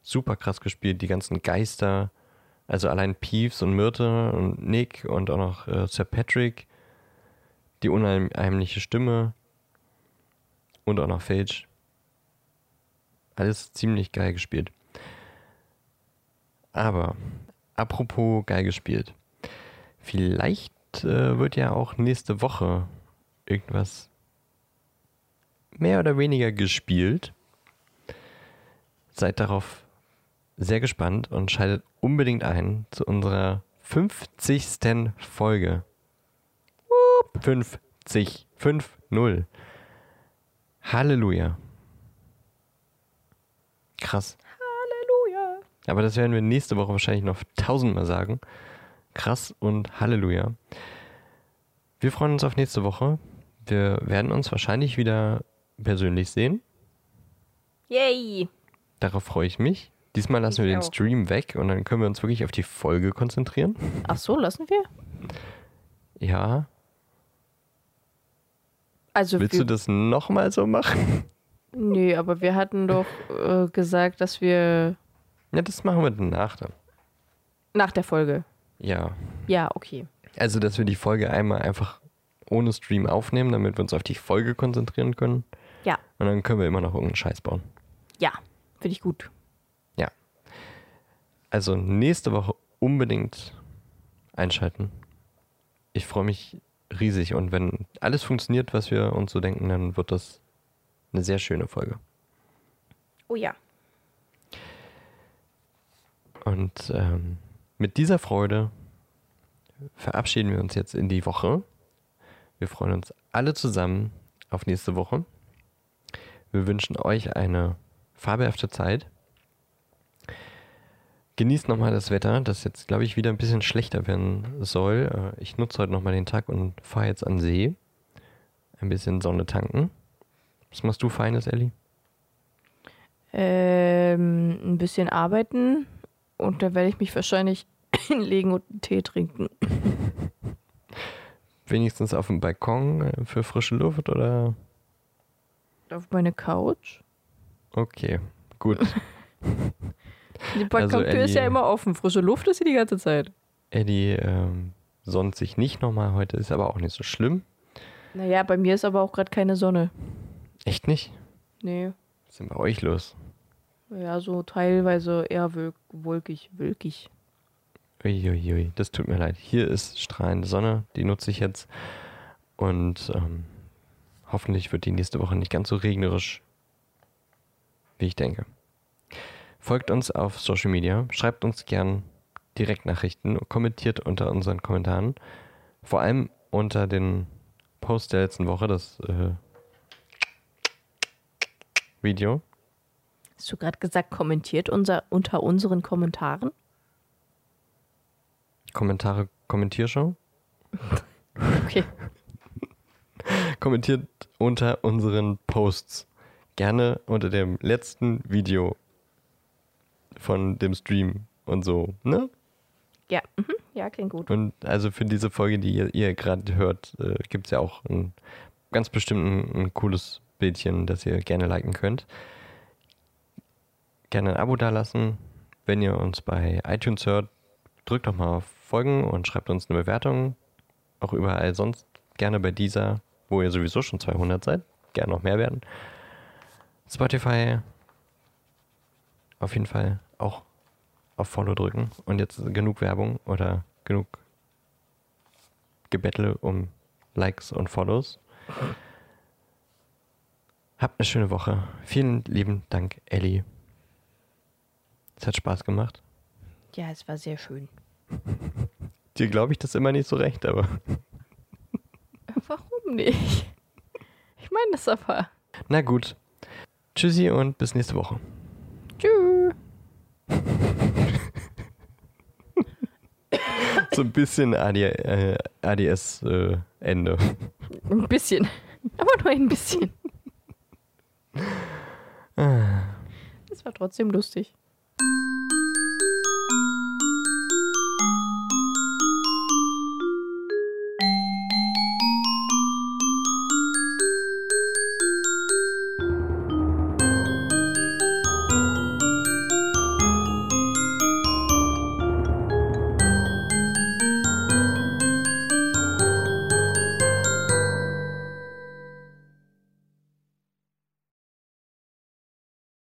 super krass gespielt. Die ganzen Geister, also allein Peeves und Myrte und Nick und auch noch äh, Sir Patrick, die unheimliche Stimme und auch noch Phage. Alles ziemlich geil gespielt. Aber, apropos geil gespielt. Vielleicht äh, wird ja auch nächste Woche irgendwas mehr oder weniger gespielt. Seid darauf sehr gespannt und schaltet unbedingt ein zu unserer 50. Folge. 50. 5-0. Halleluja. Krass. Halleluja. Aber das werden wir nächste Woche wahrscheinlich noch tausendmal sagen. Krass und Halleluja. Wir freuen uns auf nächste Woche. Wir werden uns wahrscheinlich wieder persönlich sehen. Yay. Darauf freue ich mich. Diesmal lassen Ich wir den auch. Stream weg und dann können wir uns wirklich auf die Folge konzentrieren. Ach so, lassen wir? Ja. Also Willst du das nochmal so machen? Nee, aber wir hatten doch äh, gesagt, dass wir Ja, das machen wir danach dann. nach der Folge. Ja. Ja, okay. Also, dass wir die Folge einmal einfach ohne Stream aufnehmen, damit wir uns auf die Folge konzentrieren können. Ja, Und dann können wir immer noch irgendeinen Scheiß bauen. ja, finde ich gut. Also nächste Woche unbedingt einschalten. Ich freue mich riesig und wenn alles funktioniert, was wir uns so denken, dann wird das eine sehr schöne Folge. Oh ja. Und ähm, mit dieser Freude verabschieden wir uns jetzt in die Woche. Wir freuen uns alle zusammen auf nächste Woche. Wir wünschen euch eine fabelhafte Zeit. Genießt nochmal das Wetter, das jetzt, glaube ich, wieder ein bisschen schlechter werden soll. Äh, Ich nutze heute nochmal den Tag und fahre jetzt an See. Ein bisschen Sonne tanken. Was machst du Feines, Ellie? Ähm, ein bisschen arbeiten und dann werde ich mich wahrscheinlich hinlegen und einen Tee trinken. Wenigstens auf dem Balkon äh, für frische Luft oder? Auf meine Couch. Okay, gut. Die Balkontür ist Ellie- ja immer offen. Frische Luft ist hier die ganze Zeit. Eddie ähm, sonnt sich nicht nochmal heute, ist aber auch nicht so schlimm. Naja, bei mir ist aber auch gerade keine Sonne. Echt nicht? Nee. Was ist denn bei euch los? Ja, so teilweise eher wölk wolkig, wölkig. Uiuiui, das tut mir leid. Hier ist strahlende Sonne, die nutze ich jetzt. Und ähm, hoffentlich wird die nächste Woche nicht ganz so regnerisch, wie ich denke. Folgt uns auf Social Media, schreibt uns gern Direktnachrichten, kommentiert unter unseren Kommentaren. Vor allem unter den Post der letzten Woche, das äh, Video. Hast du gerade gesagt, kommentiert unser, unter unseren Kommentaren? Kommentare, Kommentiershow. Okay. kommentiert unter unseren Posts. Gerne unter dem letzten Video von dem Stream und so, ne? Ja, mhm. ja, klingt gut. Und also für diese Folge, die ihr, ihr gerade hört, äh, gibt es ja auch ein ganz bestimmt ein, ein cooles Bildchen, das ihr gerne liken könnt. Gerne ein Abo dalassen. Wenn ihr uns bei iTunes hört, drückt doch mal auf Folgen und schreibt uns eine Bewertung. Auch überall sonst gerne bei dieser, wo ihr sowieso schon 200 seid. Gerne noch mehr werden. Spotify auf jeden Fall auch auf Follow drücken. Und jetzt genug Werbung oder genug Gebettle um Likes und Follows. Habt eine schöne Woche. Vielen lieben Dank, Ellie. Es hat Spaß gemacht. Ja, es war sehr schön. Dir glaube ich das immer nicht so recht, aber Warum nicht? Ich meine das aber. na gut. Tschüssi und bis nächste Woche. So ein bisschen AD, äh, ADS-Ende. Ein bisschen. Aber nur ein bisschen. Das war trotzdem lustig.